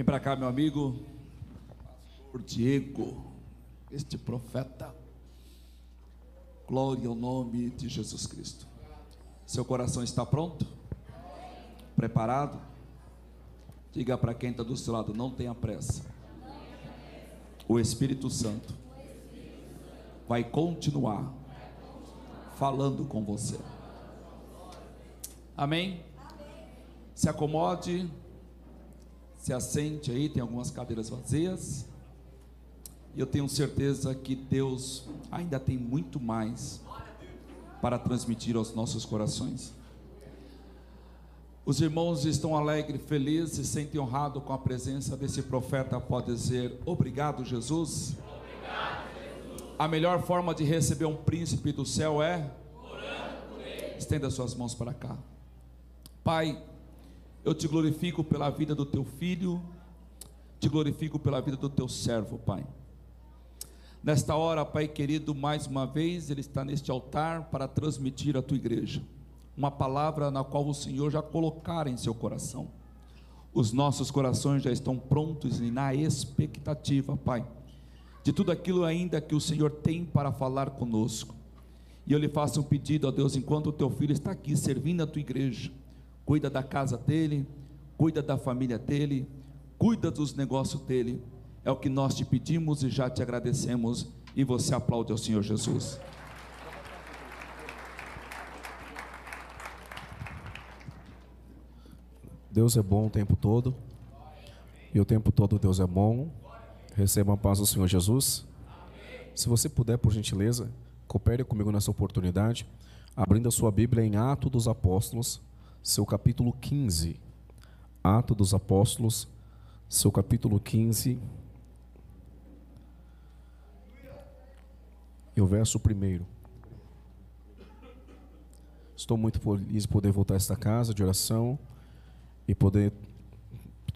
Vem para cá, meu amigo, Pastor Diego, este profeta. Glória ao nome de Jesus Cristo. Seu coração está pronto? Preparado? Diga para quem está do seu lado: não tenha pressa. O Espírito Santo vai continuar falando com você. Amém? Se acomode, se assente aí, tem algumas cadeiras vazias. E eu tenho certeza que Deus ainda tem muito mais para transmitir aos nossos corações. Os irmãos estão alegres, felizes, se sentem honrados com a presença desse profeta. Pode dizer obrigado, Jesus. Obrigado, Jesus. A melhor forma de receber um príncipe do céu é estenda suas mãos para cá. Pai, eu te glorifico pela vida do teu filho, te glorifico pela vida do teu servo, Pai. Nesta hora, Pai querido, mais uma vez ele está neste altar para transmitir à tua igreja uma palavra na qual o Senhor já colocara em seu coração. Os nossos corações já estão prontos e na expectativa, Pai, de tudo aquilo ainda que o Senhor tem para falar conosco. E eu lhe faço um pedido a Deus, enquanto o teu filho está aqui servindo a tua igreja, cuida da casa dele, cuida da família dele, cuida dos negócios dele. É o que nós te pedimos e já te agradecemos. E você aplaude ao Senhor Jesus. Deus é bom o tempo todo. E o tempo todo Deus é bom. Receba a paz do Senhor Jesus. Se você puder, por gentileza, coopere comigo nessa oportunidade, abrindo a sua Bíblia em Atos dos Apóstolos, seu capítulo 15. Atos dos Apóstolos, seu capítulo 15. E o verso primeiro. Estou muito feliz de poder voltar a esta casa de oração e poder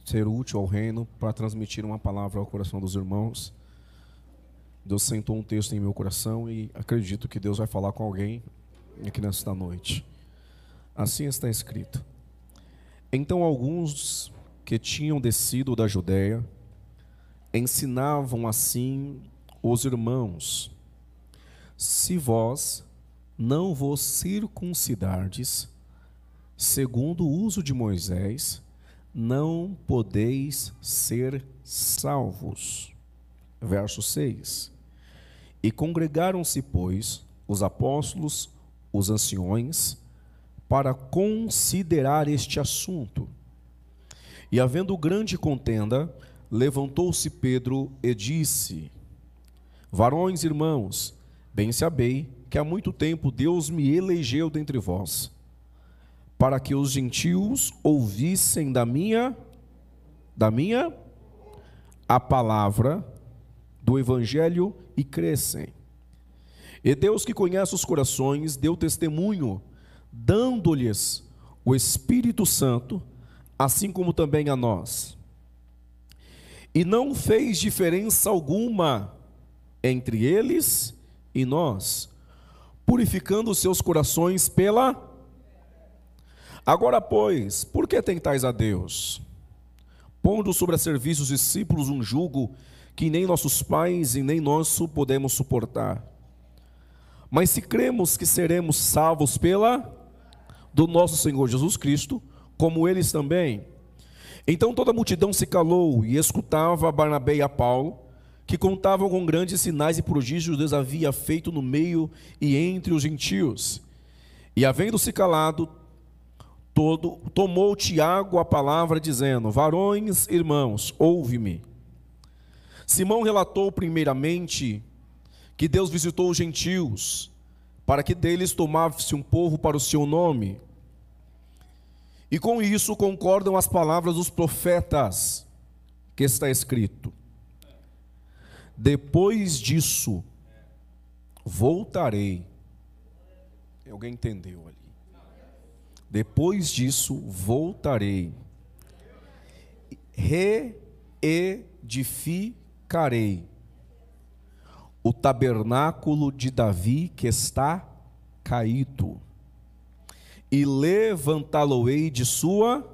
ser útil ao reino para transmitir uma palavra ao coração dos irmãos. Deus sentou um texto em meu coração e acredito que Deus vai falar com alguém aqui nesta noite. Assim está escrito. Então alguns que tinham descido da Judéia ensinavam assim os irmãos: Se vós não vos circuncidardes, segundo o uso de Moisés, não podeis ser salvos. Verso 6. E congregaram-se, pois, os apóstolos, os anciões, para considerar este assunto. E havendo grande contenda, levantou-se Pedro e disse: Varões irmãos, bem sabei que há muito tempo Deus me elegeu dentre vós para que os gentios ouvissem da minha da minha a palavra do evangelho e crescem. E Deus que conhece os corações deu testemunho, dando-lhes o Espírito Santo, assim como também a nós. E não fez diferença alguma entre eles e nós, purificando seus corações pela Agora, pois, por que tentais a Deus? Pondo sobre a serviço os discípulos um jugo que nem nossos pais e nem nós podemos suportar. Mas se cremos que seremos salvos pela do nosso Senhor Jesus Cristo, como eles também. Então toda a multidão se calou e escutava Barnabé e a Paulo, que contavam com grandes sinais e prodígios Deus havia feito no meio e entre os gentios. E havendo se calado, todo, tomou Tiago a palavra, dizendo: Varões, irmãos, ouve-me. Simão relatou primeiramente que Deus visitou os gentios, para que deles tomasse um povo para o seu nome. E com isso concordam as palavras dos profetas, que está escrito: Depois disso, voltarei. Alguém entendeu ali? Depois disso voltarei, reedificarei o tabernáculo de Davi que está caído, e levantá-lo-ei de sua,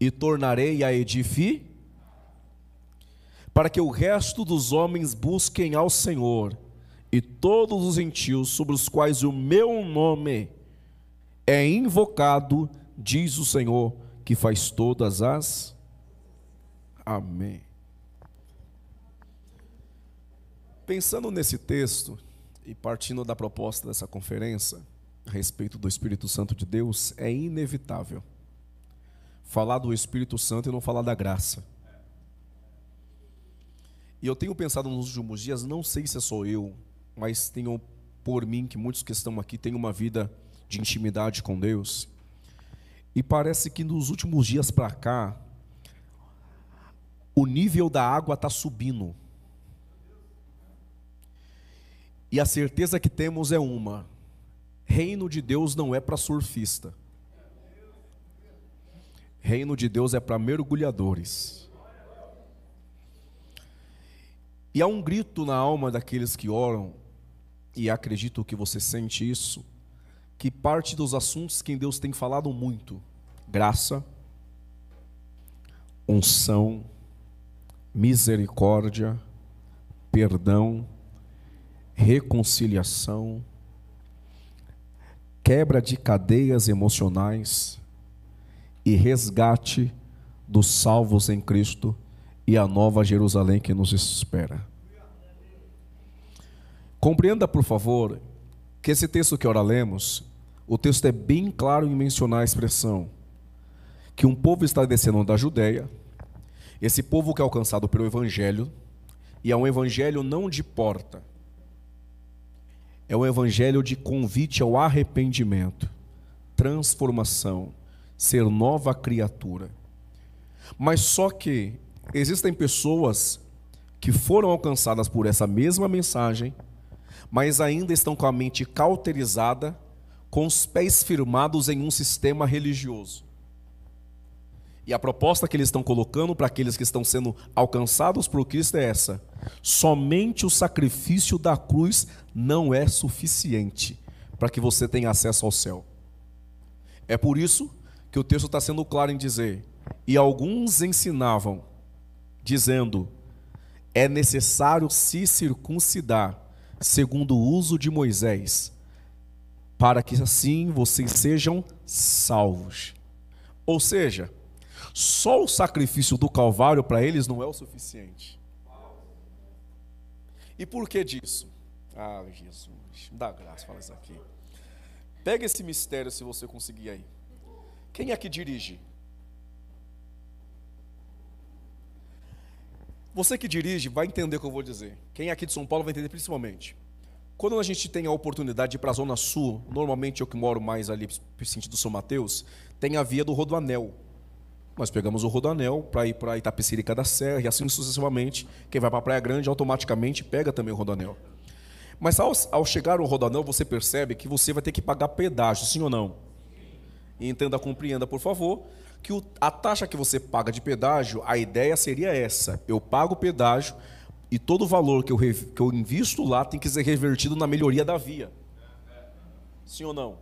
e tornarei a edificar, para que o resto dos homens busquem ao Senhor, e todos os gentios sobre os quais o meu nome é invocado, diz o Senhor, que faz todas as. Amém. Pensando nesse texto e partindo da proposta dessa conferência a respeito do Espírito Santo de Deus, é inevitável falar do Espírito Santo e não falar da graça. E eu tenho pensado nos últimos dias, não sei se é só eu, mas tenho por mim que muitos que estão aqui têm uma vida de intimidade com Deus. E parece que nos últimos dias para cá, o nível da água está subindo. E a certeza que temos é uma: reino de Deus não é para surfista. Reino de Deus é para mergulhadores. E há um grito na alma daqueles que oram, e acredito que você sente isso, que parte dos assuntos que Deus tem falado muito: graça, unção, misericórdia, perdão, reconciliação, quebra de cadeias emocionais e resgate dos salvos em Cristo e a nova Jerusalém que nos espera. Compreenda, por favor, que esse texto que ora lemos, o texto é bem claro em mencionar a expressão que um povo está descendo da Judéia, esse povo que é alcançado pelo Evangelho, e é um Evangelho não de porta, é um Evangelho de convite ao arrependimento, transformação, ser nova criatura. Mas só que existem pessoas que foram alcançadas por essa mesma mensagem, mas ainda estão com a mente cauterizada, com os pés firmados em um sistema religioso. E a proposta que eles estão colocando para aqueles que estão sendo alcançados por Cristo é essa: somente o sacrifício da cruz não é suficiente para que você tenha acesso ao céu. É por isso que o texto está sendo claro em dizer: e alguns ensinavam, dizendo, é necessário se circuncidar, segundo o uso de Moisés, para que assim vocês sejam salvos. Ou seja, só o sacrifício do Calvário para eles não é o suficiente. E por que disso? Ah, Jesus, dá graça, fala isso aqui. Pega esse mistério se você conseguir aí. Quem é que dirige? Você que dirige vai entender o que eu vou dizer. Quem é aqui de São Paulo vai entender principalmente. Quando a gente tem a oportunidade de ir para a Zona Sul, normalmente eu que moro mais ali, sentido do São Mateus, tem a via do Rodoanel. Nós pegamos o Rodanel para ir para Itapecerica da Serra e assim sucessivamente. Quem vai para a Praia Grande automaticamente pega também o Rodanel. Mas ao, ao chegar o Rodanel, você percebe que você vai ter que pagar pedágio, sim ou não? Entenda, compreenda, por favor, que o, a taxa que você paga de pedágio, a ideia seria essa: eu pago o pedágio e todo o valor que eu, que eu invisto lá tem que ser revertido na melhoria da via. Sim ou não?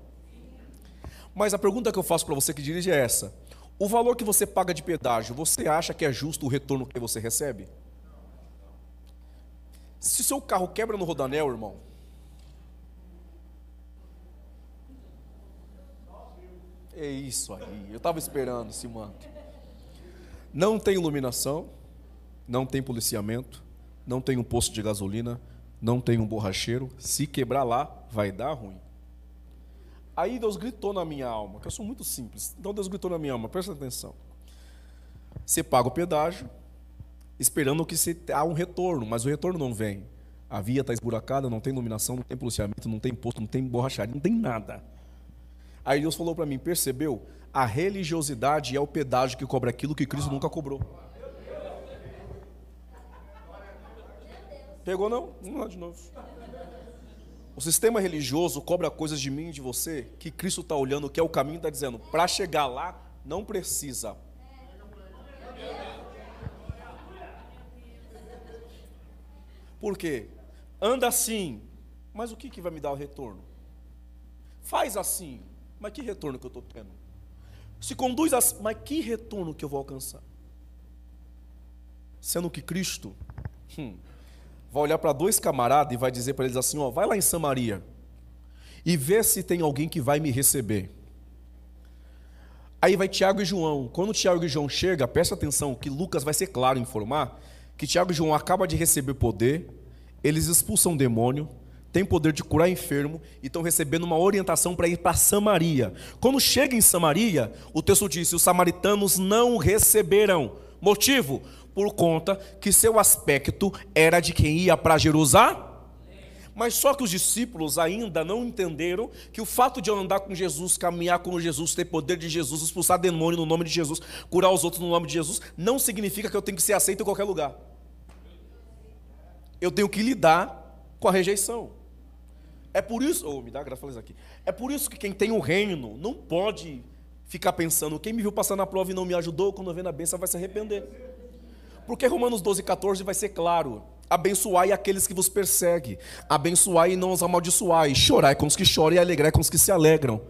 Mas a pergunta que eu faço para você que dirige é essa: o valor que você paga de pedágio, você acha que é justo o retorno que você recebe? Se o seu carro quebra no rodanel, irmão, É isso aí, eu estava esperando esse manto. Não tem iluminação, não tem policiamento, não tem um posto de gasolina, não tem um borracheiro. Se quebrar lá, vai dar ruim. Aí Deus gritou na minha alma, que eu sou muito simples. Então Deus gritou na minha alma, presta atenção. Você paga o pedágio, esperando que você há um retorno, mas o retorno não vem. A via está esburacada, não tem iluminação, não tem policiamento, não tem posto, não tem borracharia, não tem nada. Aí Deus falou para mim, percebeu? A religiosidade é o pedágio que cobra aquilo que Cristo nunca cobrou. Pegou não? Vamos lá de novo. O sistema religioso cobra coisas de mim e de você que Cristo está olhando, que é o caminho, está dizendo, para chegar lá, não precisa. Por quê? Anda assim, mas o que, que vai me dar o retorno? Faz assim, mas que retorno que eu estou tendo? se conduz a. Mas que retorno que eu vou alcançar? Sendo que Cristo hum, vai olhar para dois camaradas e vai dizer para eles assim: ó, vai lá em Samaria e vê se tem alguém que vai me receber. Aí vai Tiago e João. Quando Tiago e João chegam, presta atenção que Lucas vai ser claro em informar que Tiago e João acabam de receber poder, eles expulsam o demônio, têm poder de curar enfermo e estão recebendo uma orientação para ir para Samaria. Quando chega em Samaria, o texto diz: os samaritanos não receberam. Motivo? Por conta que seu aspecto era de quem ia para Jerusalém mas só que os discípulos ainda não entenderam que o fato de andar com Jesus, caminhar com Jesus, ter poder de Jesus, expulsar demônio no nome de Jesus, curar os outros no nome de Jesus, não significa que eu tenho que ser aceito em qualquer lugar. Eu tenho que lidar com a rejeição. É por isso, oh, me dá graça falar aqui. É por isso que quem tem o reino não pode ficar pensando, quem me viu passar na prova e não me ajudou, quando vem na bênção vai se arrepender. Porque Romanos 12, 14 vai ser claro. Abençoai aqueles que vos perseguem, abençoai e não os amaldiçoai, chorai com os que choram e alegrai com os que se alegram.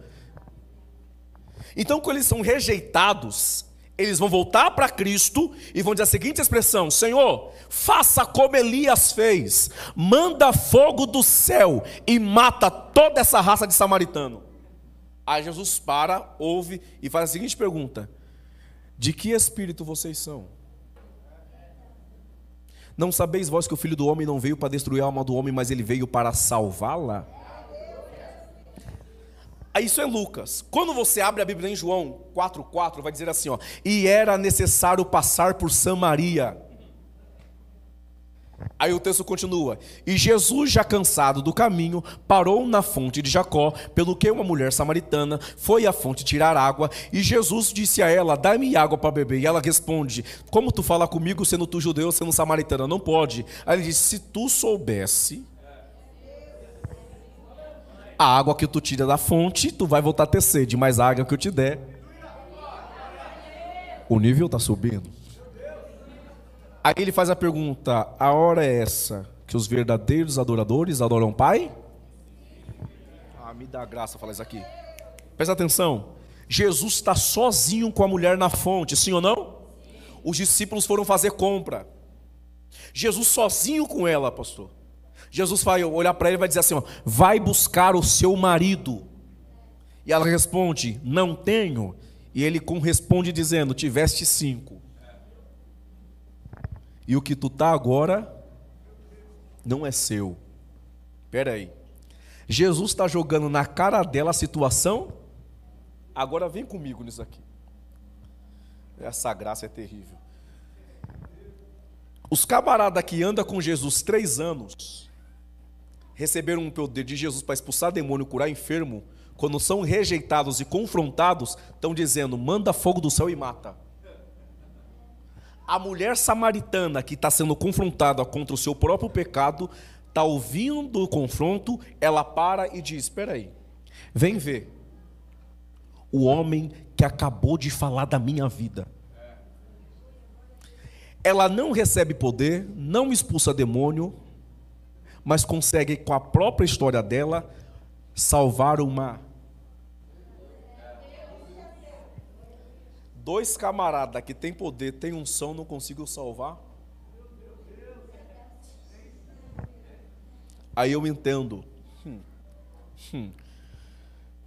Então, quando eles são rejeitados, eles vão voltar para Cristo e vão dizer a seguinte expressão: Senhor, faça como Elias fez, manda fogo do céu e mata toda essa raça de samaritano. Aí Jesus para, ouve e faz a seguinte pergunta: De que espírito vocês são? Não sabeis vós que o filho do homem não veio para destruir a alma do homem, mas ele veio para salvá-la? Isso é Lucas. Quando você abre a Bíblia em João 4,4, vai dizer assim: ó, e era necessário passar por Samaria. Aí o texto continua: E Jesus, já cansado do caminho, parou na fonte de Jacó, pelo que uma mulher samaritana foi à fonte tirar água, e Jesus disse a ela: Dá-me água para beber. E ela responde: Como tu fala comigo, sendo tu judeu, sendo samaritana? Não pode. Aí ele disse: Se tu soubesse a água que tu tira da fonte, tu vai voltar a ter sede, mas a água que eu te der, o nível está subindo. Aí ele faz a pergunta: a hora é essa que os verdadeiros adoradores adoram o Pai? Ah, me dá graça falar isso aqui. Presta atenção. Jesus está sozinho com a mulher na fonte, sim ou não? Os discípulos foram fazer compra. Jesus sozinho com ela, pastor. Jesus vai olhar para ele e vai dizer assim: ó, vai buscar o seu marido. E ela responde: não tenho. E ele responde dizendo: tiveste cinco. E o que tu tá agora não é seu. Espera aí. Jesus está jogando na cara dela a situação. Agora vem comigo nisso aqui. Essa graça é terrível. Os camaradas que andam com Jesus três anos receberam um poder de Jesus para expulsar demônio, curar enfermo. Quando são rejeitados e confrontados, estão dizendo: manda fogo do céu e mata a mulher samaritana que está sendo confrontada contra o seu próprio pecado, está ouvindo o confronto, ela para e diz: Espera aí, vem ver o homem que acabou de falar da minha vida. Ela não recebe poder, não expulsa demônio, mas consegue, com a própria história dela, salvar uma dois camaradas que tem poder, tem unção, não consigo salvar? Aí eu entendo hum, hum,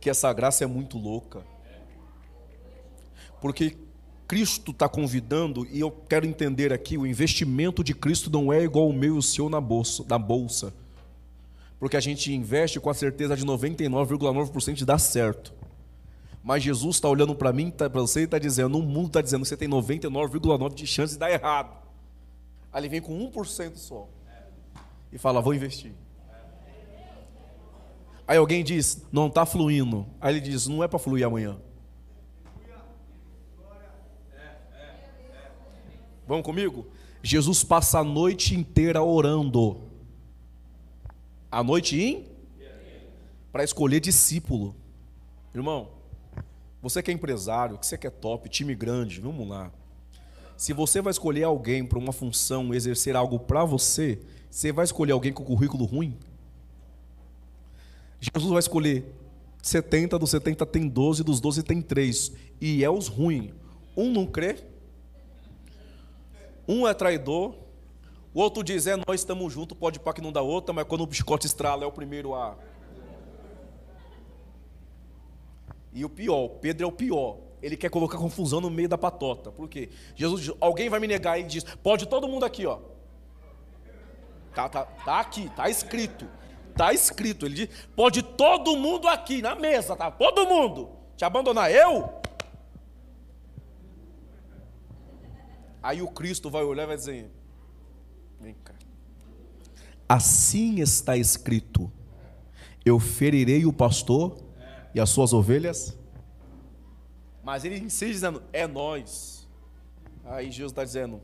que essa graça é muito louca. Porque Cristo está convidando, e eu quero entender aqui: o investimento de Cristo não é igual o meu e o seu na bolsa. Na bolsa. Porque a gente investe com a certeza de 99,9% de dar certo. Mas Jesus está olhando para mim, tá, para você e está dizendo: o mundo está dizendo que você tem 99,9% de chance de dar errado. Aí ele vem com 1% só. E fala: vou investir. Aí alguém diz: não está fluindo. Aí ele diz: não é para fluir amanhã. Vamos comigo? Jesus passa a noite inteira orando. A noite in? Para escolher discípulo. Irmão, você que é empresário, que você quer top, time grande, vamos lá. Se você vai escolher alguém para uma função, exercer algo para você, você vai escolher alguém com currículo ruim? Jesus vai escolher 70, dos 70 tem 12, dos 12 tem 3. E é os ruins. Um não crê, um é traidor, o outro diz, é, nós estamos juntos, pode para que não dá outra, mas quando o biscote estrala é o primeiro a. E o pior, Pedro é o pior. Ele quer colocar confusão no meio da patota. Por quê? Jesus diz, alguém vai me negar, ele diz, pode todo mundo aqui, ó. Tá, tá, tá aqui, tá escrito. Tá escrito. Ele diz, pode todo mundo aqui, na mesa, tá? Todo mundo. Te abandonar eu? Aí o Cristo vai olhar e vai dizer, vem cá. Assim está escrito: Eu ferirei o pastor e as suas ovelhas. Mas ele insiste dizendo: É nós. Aí Jesus está dizendo: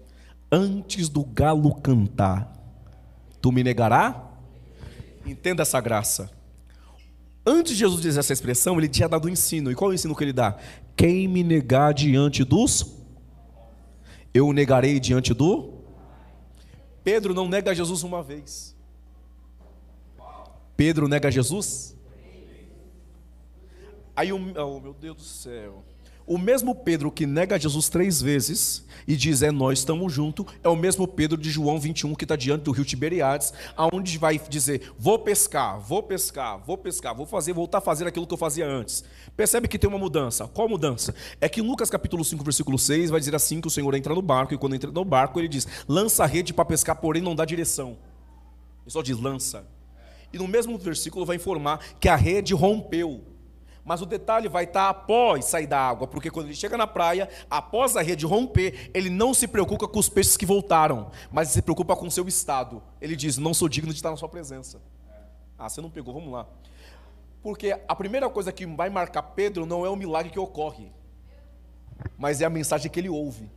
Antes do galo cantar, tu me negará? Entenda essa graça. Antes de Jesus dizer essa expressão, ele tinha dado um ensino. E qual é o ensino que ele dá? Quem me negar diante dos. Eu negarei diante do. Pedro não nega Jesus uma vez. Pedro nega Jesus? Aí o. Oh, meu Deus do céu. O mesmo Pedro que nega Jesus três vezes e diz é nós estamos juntos, é o mesmo Pedro de João 21 que está diante do rio Tiberiades, aonde vai dizer vou pescar, vou pescar, vou pescar, vou fazer, voltar a fazer aquilo que eu fazia antes. Percebe que tem uma mudança. Qual mudança? É que em Lucas capítulo 5, versículo 6 vai dizer assim que o Senhor entra no barco e quando entra no barco ele diz lança a rede para pescar, porém não dá direção. Ele só diz lança. E no mesmo versículo vai informar que a rede rompeu. Mas o detalhe vai estar após sair da água, porque quando ele chega na praia, após a rede romper, ele não se preocupa com os peixes que voltaram, mas se preocupa com o seu estado. Ele diz: Não sou digno de estar na sua presença. Ah, você não pegou, vamos lá. Porque a primeira coisa que vai marcar Pedro não é o milagre que ocorre, mas é a mensagem que ele ouve.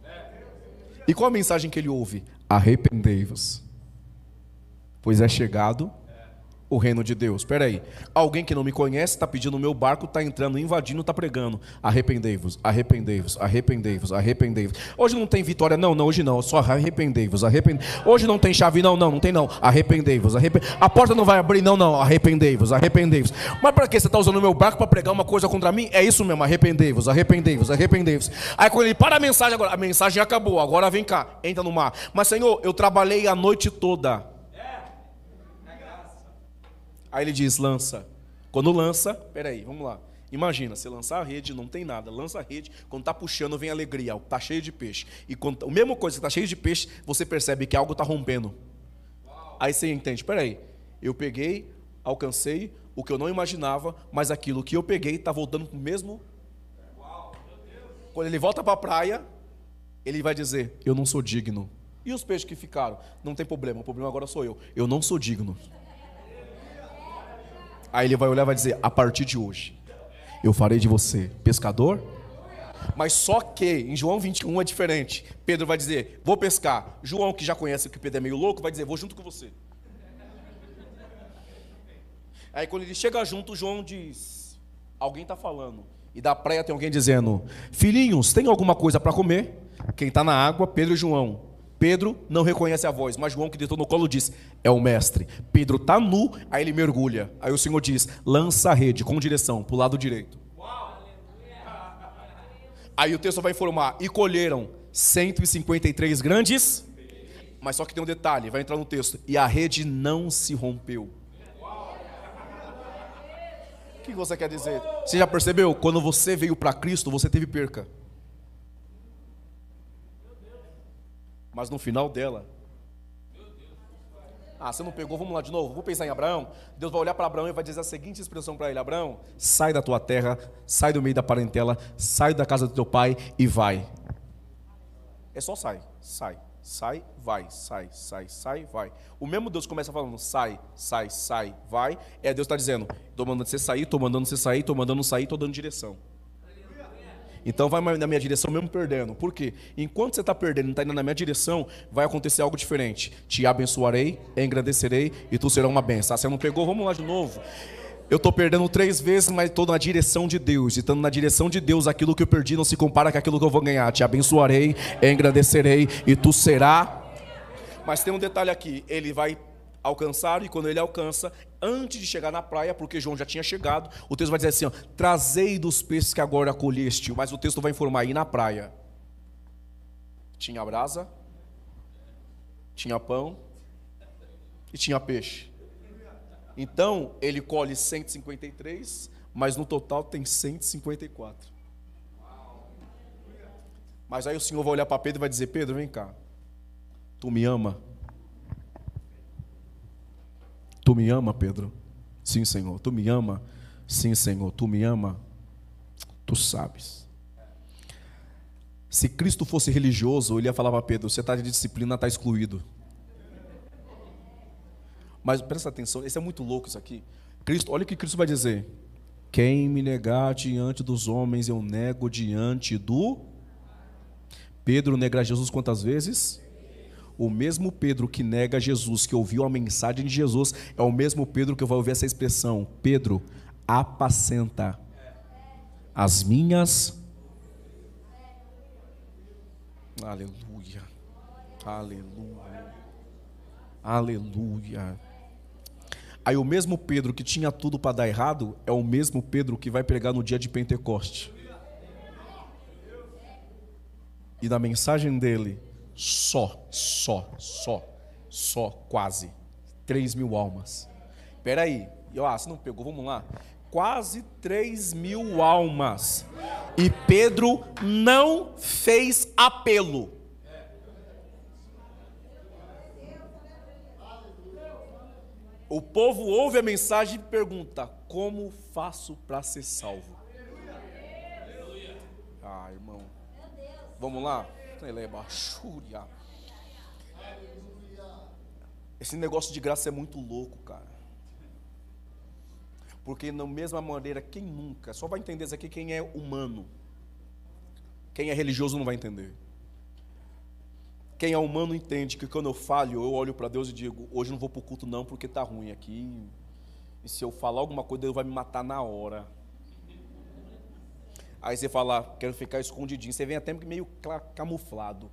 E qual a mensagem que ele ouve? Arrependei-vos, pois é chegado o reino de Deus. Espera aí. Alguém que não me conhece está pedindo o meu barco, está entrando, invadindo, está pregando. Arrependei-vos, arrependei-vos, arrependei-vos, arrependei-vos. Hoje não tem vitória, não, não, hoje não. Só arrependei-vos, arrependei Hoje não tem chave, não, não, não tem não. Arrependei-vos, arrependei A porta não vai abrir, não, não. Arrependei-vos, arrependei-vos. Mas para que você está usando o meu barco para pregar uma coisa contra mim? É isso mesmo, arrependei-vos, arrependei-vos, arrependei-vos. Aí quando ele para a mensagem agora, a mensagem acabou, agora vem cá, entra no mar. Mas Senhor, eu trabalhei a noite toda Aí ele diz: lança. Quando lança, peraí, vamos lá. Imagina, você lançar a rede, não tem nada, lança a rede, quando está puxando, vem alegria, está cheio de peixe. E quando, a mesma coisa, está cheio de peixe, você percebe que algo está rompendo. Aí você entende, peraí, eu peguei, alcancei o que eu não imaginava, mas aquilo que eu peguei está voltando para o mesmo. Quando ele volta para a praia, ele vai dizer: Eu não sou digno. E os peixes que ficaram? Não tem problema, o problema agora sou eu. Eu não sou digno. Aí ele vai olhar e vai dizer: A partir de hoje, eu farei de você pescador. Mas só que em João 21 é diferente. Pedro vai dizer: Vou pescar. João, que já conhece que Pedro é meio louco, vai dizer: Vou junto com você. Aí quando ele chega junto, João diz: Alguém está falando. E da praia tem alguém dizendo: Filhinhos, tem alguma coisa para comer? Quem está na água, Pedro e João. Pedro não reconhece a voz, mas João que deitou no colo diz: É o mestre. Pedro está nu, aí ele mergulha. Aí o Senhor diz: Lança a rede com direção para o lado direito. Aí o texto vai informar: E colheram 153 grandes. Mas só que tem um detalhe: vai entrar no texto. E a rede não se rompeu. O que você quer dizer? Você já percebeu? Quando você veio para Cristo, você teve perca. Mas no final dela. Ah, você não pegou, vamos lá de novo. Vou pensar em Abraão. Deus vai olhar para Abraão e vai dizer a seguinte expressão para ele: Abraão, sai da tua terra, sai do meio da parentela, sai da casa do teu pai e vai. É só sai, sai, sai, vai, sai, sai, sai, vai. O mesmo Deus começa falando sai, sai, sai, vai. É Deus está dizendo: estou mandando você sair, estou mandando você sair, estou mandando sair, estou dando direção. Então vai na minha direção mesmo perdendo. Por quê? Enquanto você está perdendo e não está indo na minha direção, vai acontecer algo diferente. Te abençoarei, engrandecerei e tu será uma benção. Ah, você não pegou? Vamos lá de novo. Eu estou perdendo três vezes, mas estou na direção de Deus. E estando na direção de Deus, aquilo que eu perdi não se compara com aquilo que eu vou ganhar. Te abençoarei, engrandecerei e tu será. Mas tem um detalhe aqui: ele vai alcançaram, e quando ele alcança, antes de chegar na praia, porque João já tinha chegado, o texto vai dizer assim: ó, trazei dos peixes que agora acolheste, mas o texto vai informar aí na praia. Tinha brasa, tinha pão e tinha peixe. Então, ele colhe 153, mas no total tem 154. Mas aí o Senhor vai olhar para Pedro e vai dizer: Pedro, vem cá. Tu me ama? Tu me ama, Pedro? Sim, Senhor. Tu me ama? Sim, Senhor. Tu me ama? Tu sabes. Se Cristo fosse religioso, ele ia falar para Pedro: você está de disciplina, está excluído. Mas presta atenção, isso é muito louco isso aqui. Cristo, olha o que Cristo vai dizer: Quem me negar diante dos homens, eu nego diante do. Pedro nega Jesus quantas vezes? O mesmo Pedro que nega Jesus, que ouviu a mensagem de Jesus, é o mesmo Pedro que vai ouvir essa expressão: Pedro, apacenta as minhas. Aleluia, aleluia, aleluia. Aí o mesmo Pedro que tinha tudo para dar errado é o mesmo Pedro que vai pregar no dia de Pentecoste. E na mensagem dele, só, só, só, só, quase. 3 mil almas. Espera aí. Ah, você não pegou, vamos lá. Quase 3 mil almas. E Pedro não fez apelo. O povo ouve a mensagem e pergunta: Como faço para ser salvo? Ah, irmão. Vamos lá? Esse negócio de graça é muito louco, cara. Porque, da mesma maneira, quem nunca, só vai entender isso aqui quem é humano. Quem é religioso não vai entender. Quem é humano entende que quando eu falho, eu olho para Deus e digo: hoje não vou para o culto, não, porque está ruim aqui. E se eu falar alguma coisa, Deus vai me matar na hora. Aí você fala, quero ficar escondidinho. Você vem até meio camuflado.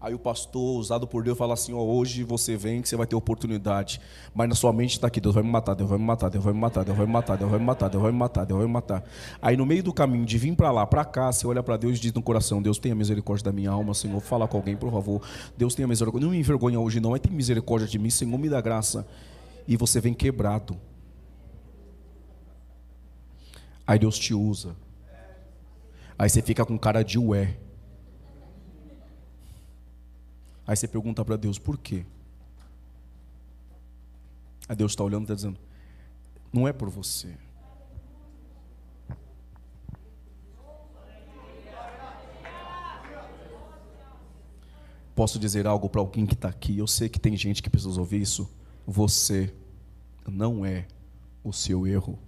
Aí o pastor, usado por Deus, fala assim: ó, hoje você vem que você vai ter oportunidade. Mas na sua mente está aqui: Deus vai me matar, Deus vai me matar, Deus vai me matar, Deus vai me matar, Deus vai me matar, Deus vai me matar, Deus vai me matar. Aí no meio do caminho de vir para lá, para cá, você olha para Deus e diz no coração: Deus tenha misericórdia da minha alma, Senhor. Fala com alguém, por favor. Deus tenha misericórdia. Não me envergonha hoje, não, mas tem misericórdia de mim, Senhor, me dá graça. E você vem quebrado. Aí Deus te usa. Aí você fica com cara de ué. Aí você pergunta para Deus, por quê? Aí Deus está olhando e está dizendo, não é por você. Posso dizer algo para alguém que está aqui? Eu sei que tem gente que precisa ouvir isso. Você não é o seu erro.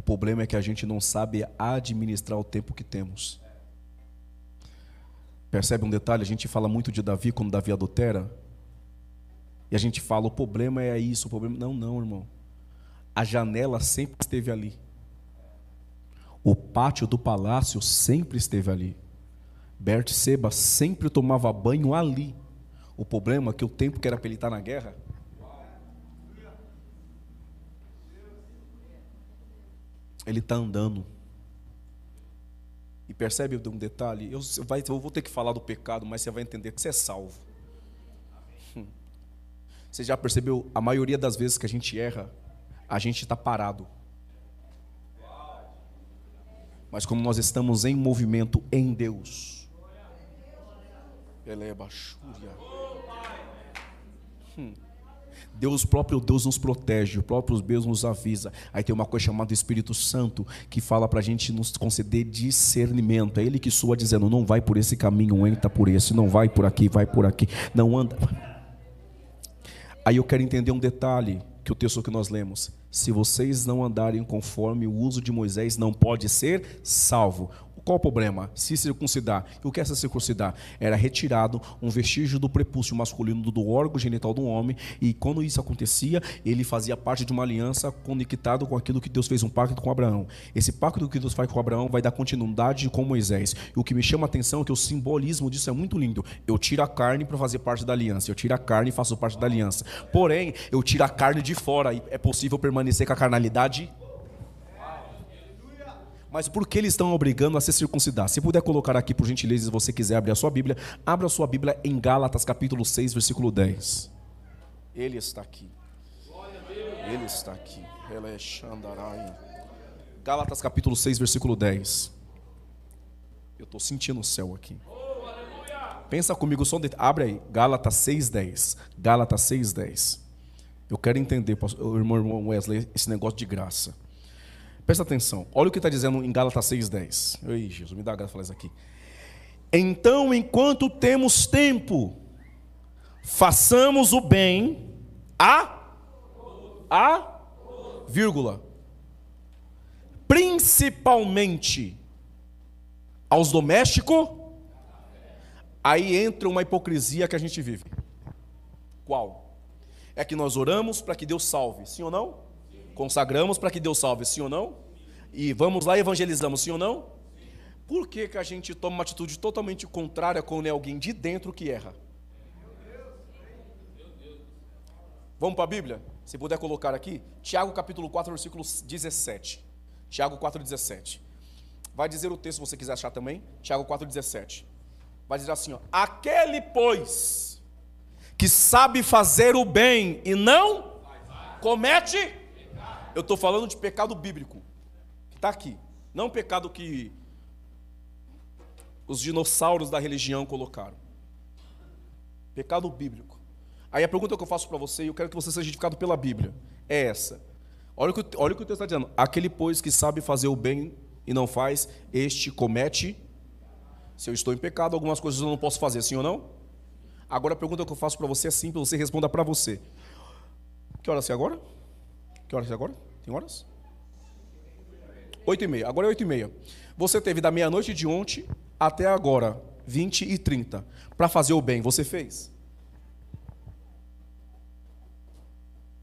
O problema é que a gente não sabe administrar o tempo que temos. Percebe um detalhe? A gente fala muito de Davi quando Davi adultera. E a gente fala, o problema é isso, o problema. Não, não, irmão. A janela sempre esteve ali. O pátio do palácio sempre esteve ali. Bert Seba sempre tomava banho ali. O problema é que o tempo que era para ele estar na guerra, ele está andando. E percebe um detalhe? Eu, vai, eu vou ter que falar do pecado, mas você vai entender que você é salvo. Você já percebeu? A maioria das vezes que a gente erra, a gente está parado. Mas como nós estamos em movimento em Deus, Ele é baixúria. Hum. Deus, próprio Deus nos protege, o próprio Deus nos avisa. Aí tem uma coisa chamada Espírito Santo que fala para a gente nos conceder discernimento. É Ele que soa dizendo: não vai por esse caminho, entra por esse, não vai por aqui, vai por aqui, não anda. Aí eu quero entender um detalhe que o texto que nós lemos. Se vocês não andarem conforme o uso de Moisés, não pode ser salvo. Qual o problema? Se circuncidar. E o que é essa circuncidar? Era retirado um vestígio do prepúcio masculino do órgão genital do homem, e quando isso acontecia, ele fazia parte de uma aliança conectado com aquilo que Deus fez um pacto com Abraão. Esse pacto que Deus faz com Abraão vai dar continuidade com Moisés. E o que me chama a atenção é que o simbolismo disso é muito lindo. Eu tiro a carne para fazer parte da aliança. Eu tiro a carne e faço parte da aliança. Porém, eu tiro a carne de fora e é possível permanecer com a carnalidade mas por que eles estão obrigando a se circuncidar? Se puder colocar aqui, por gentileza, se você quiser abrir a sua Bíblia, abra a sua Bíblia em Gálatas capítulo 6, versículo 10. Ele está aqui. Ele está aqui. Gálatas capítulo 6, versículo 10. Eu estou sentindo o céu aqui. Pensa comigo, só um abre aí, Gálatas 6,10. Gálatas 6,10. Eu quero entender, irmão Wesley, esse negócio de graça. Presta atenção. Olha o que está dizendo em Gálatas 6,10. Ei, Jesus, me dá graça falar isso aqui. Então, enquanto temos tempo, façamos o bem a a vírgula principalmente aos domésticos. Aí entra uma hipocrisia que a gente vive. Qual? É que nós oramos para que Deus salve, sim ou não? Consagramos para que Deus salve, sim ou não? E vamos lá e evangelizamos, sim ou não? Por que, que a gente toma uma atitude totalmente contrária quando é alguém de dentro que erra? Vamos para a Bíblia? Se puder colocar aqui, Tiago capítulo 4, versículo 17. Tiago 4, 17. Vai dizer o texto se você quiser achar também. Tiago 4, 17. Vai dizer assim: ó, Aquele, pois, que sabe fazer o bem e não comete eu estou falando de pecado bíblico, que está aqui. Não pecado que os dinossauros da religião colocaram. Pecado bíblico. Aí a pergunta que eu faço para você, e eu quero que você seja edificado pela Bíblia, é essa. Olha o que, olha o, que o texto está dizendo. Aquele, pois, que sabe fazer o bem e não faz, este comete. Se eu estou em pecado, algumas coisas eu não posso fazer, sim ou não? Agora a pergunta que eu faço para você é simples, você responda para você. Que hora é agora? Que horas é agora? Tem horas? Oito e meia. Agora é oito e meia. Você teve da meia-noite de ontem até agora, 20 e 30, para fazer o bem. Você fez?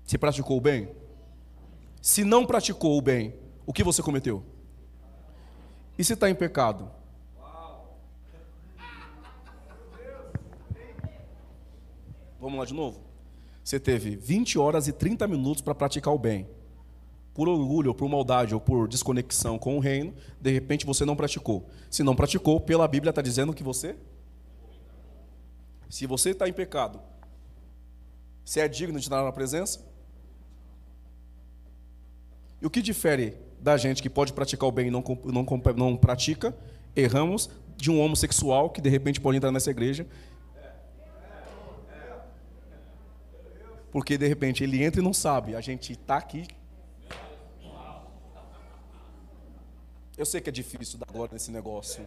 Se praticou o bem? Se não praticou o bem, o que você cometeu? E se está em pecado? Vamos lá de novo? Você teve 20 horas e 30 minutos para praticar o bem. Por orgulho, ou por maldade, ou por desconexão com o reino, de repente você não praticou. Se não praticou, pela Bíblia está dizendo que você. Se você está em pecado, você é digno de estar na presença? E o que difere da gente que pode praticar o bem e não, não, não pratica, erramos, de um homossexual que de repente pode entrar nessa igreja Porque de repente ele entra e não sabe. A gente está aqui. Eu sei que é difícil dar glória nesse negócio.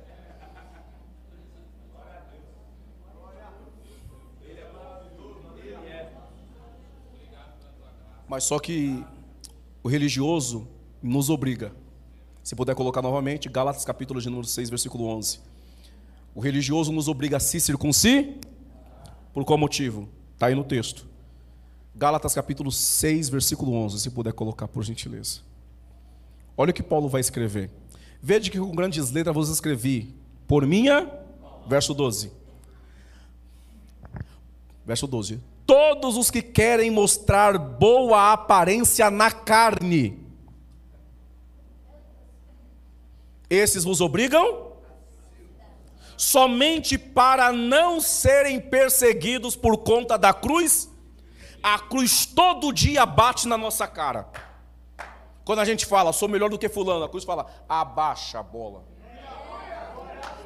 Mas só que o religioso nos obriga. Se puder colocar novamente, Gálatas capítulo de número 6, versículo 11. O religioso nos obriga a se circuncir. Por qual motivo? Está aí no texto. Gálatas capítulo 6, versículo 11, se puder colocar por gentileza. Olha o que Paulo vai escrever. Veja que com grandes letras vos escrevi, por minha, verso 12. Verso 12. Todos os que querem mostrar boa aparência na carne, esses vos obrigam somente para não serem perseguidos por conta da cruz a cruz todo dia bate na nossa cara. Quando a gente fala, sou melhor do que fulano, a cruz fala, abaixa a bola.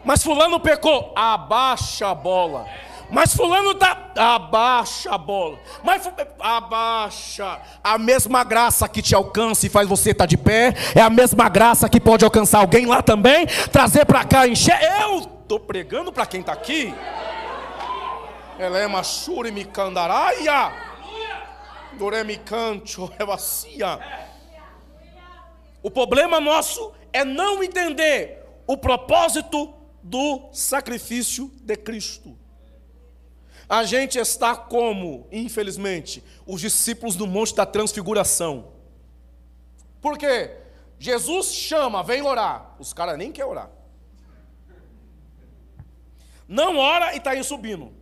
Mas fulano pecou, abaixa a bola. Mas fulano tá, abaixa a bola. Mas abaixa. A mesma graça que te alcança e faz você estar tá de pé, é a mesma graça que pode alcançar alguém lá também, trazer para cá, encher. Eu tô pregando para quem está aqui. Elema shuri mikandaraia. O problema nosso é não entender o propósito do sacrifício de Cristo. A gente está como, infelizmente, os discípulos do Monte da Transfiguração. Por quê? Jesus chama, vem orar. Os caras nem querem orar. Não ora e está aí subindo.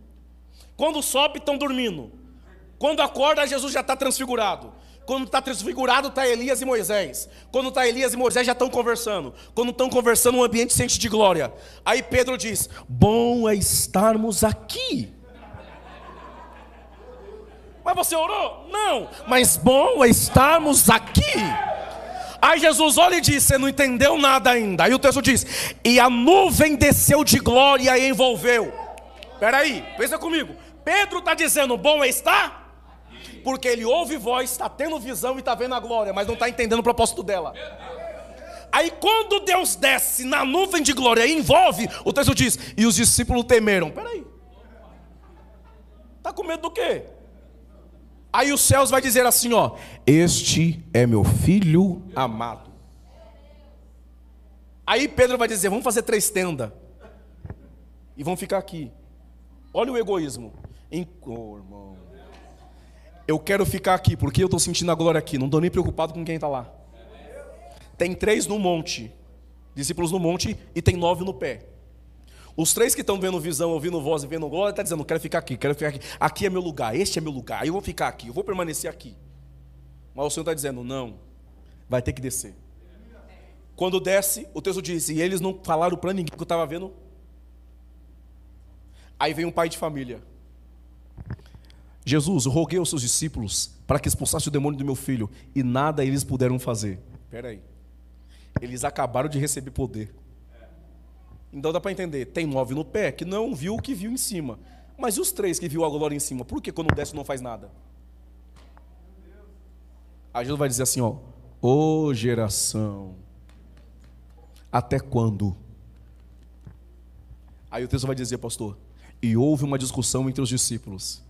Quando sobe, estão dormindo. Quando acorda, Jesus já está transfigurado. Quando está transfigurado, está Elias e Moisés. Quando está Elias e Moisés, já estão conversando. Quando estão conversando, o ambiente sente de glória. Aí Pedro diz: Bom é estarmos aqui. Mas você orou? Não. Mas bom é estarmos aqui. Aí Jesus olha e diz: Você não entendeu nada ainda. Aí o texto diz: E a nuvem desceu de glória e envolveu. Espera aí, pensa comigo. Pedro está dizendo: Bom é estar porque ele ouve voz, está tendo visão e está vendo a glória, mas não está entendendo o propósito dela. Aí quando Deus desce na nuvem de glória e envolve, o texto diz, e os discípulos temeram. Peraí. Está com medo do quê? Aí os céus vai dizer assim, ó, este é meu filho amado. Aí Pedro vai dizer, vamos fazer três tendas. E vamos ficar aqui. Olha o egoísmo. Em, eu quero ficar aqui, porque eu estou sentindo a glória aqui, não estou nem preocupado com quem está lá. Tem três no monte, discípulos no monte, e tem nove no pé. Os três que estão vendo visão, ouvindo voz e vendo glória, está dizendo: quero ficar aqui, quero ficar aqui. Aqui é meu lugar, este é meu lugar, eu vou ficar aqui, eu vou permanecer aqui. Mas o Senhor está dizendo: não, vai ter que descer. Quando desce, o texto diz: e eles não falaram para ninguém que eu estava vendo. Aí vem um pai de família. Jesus, roguei aos seus discípulos para que expulsasse o demônio do meu filho, e nada eles puderam fazer. Espera aí. Eles acabaram de receber poder. Então dá para entender, tem nove no pé, que não viu o que viu em cima. Mas e os três que viu a glória em cima? Por que quando desce não faz nada? Aí Jesus vai dizer assim, ó, ô oh, geração, até quando? Aí o texto vai dizer, pastor, e houve uma discussão entre os discípulos.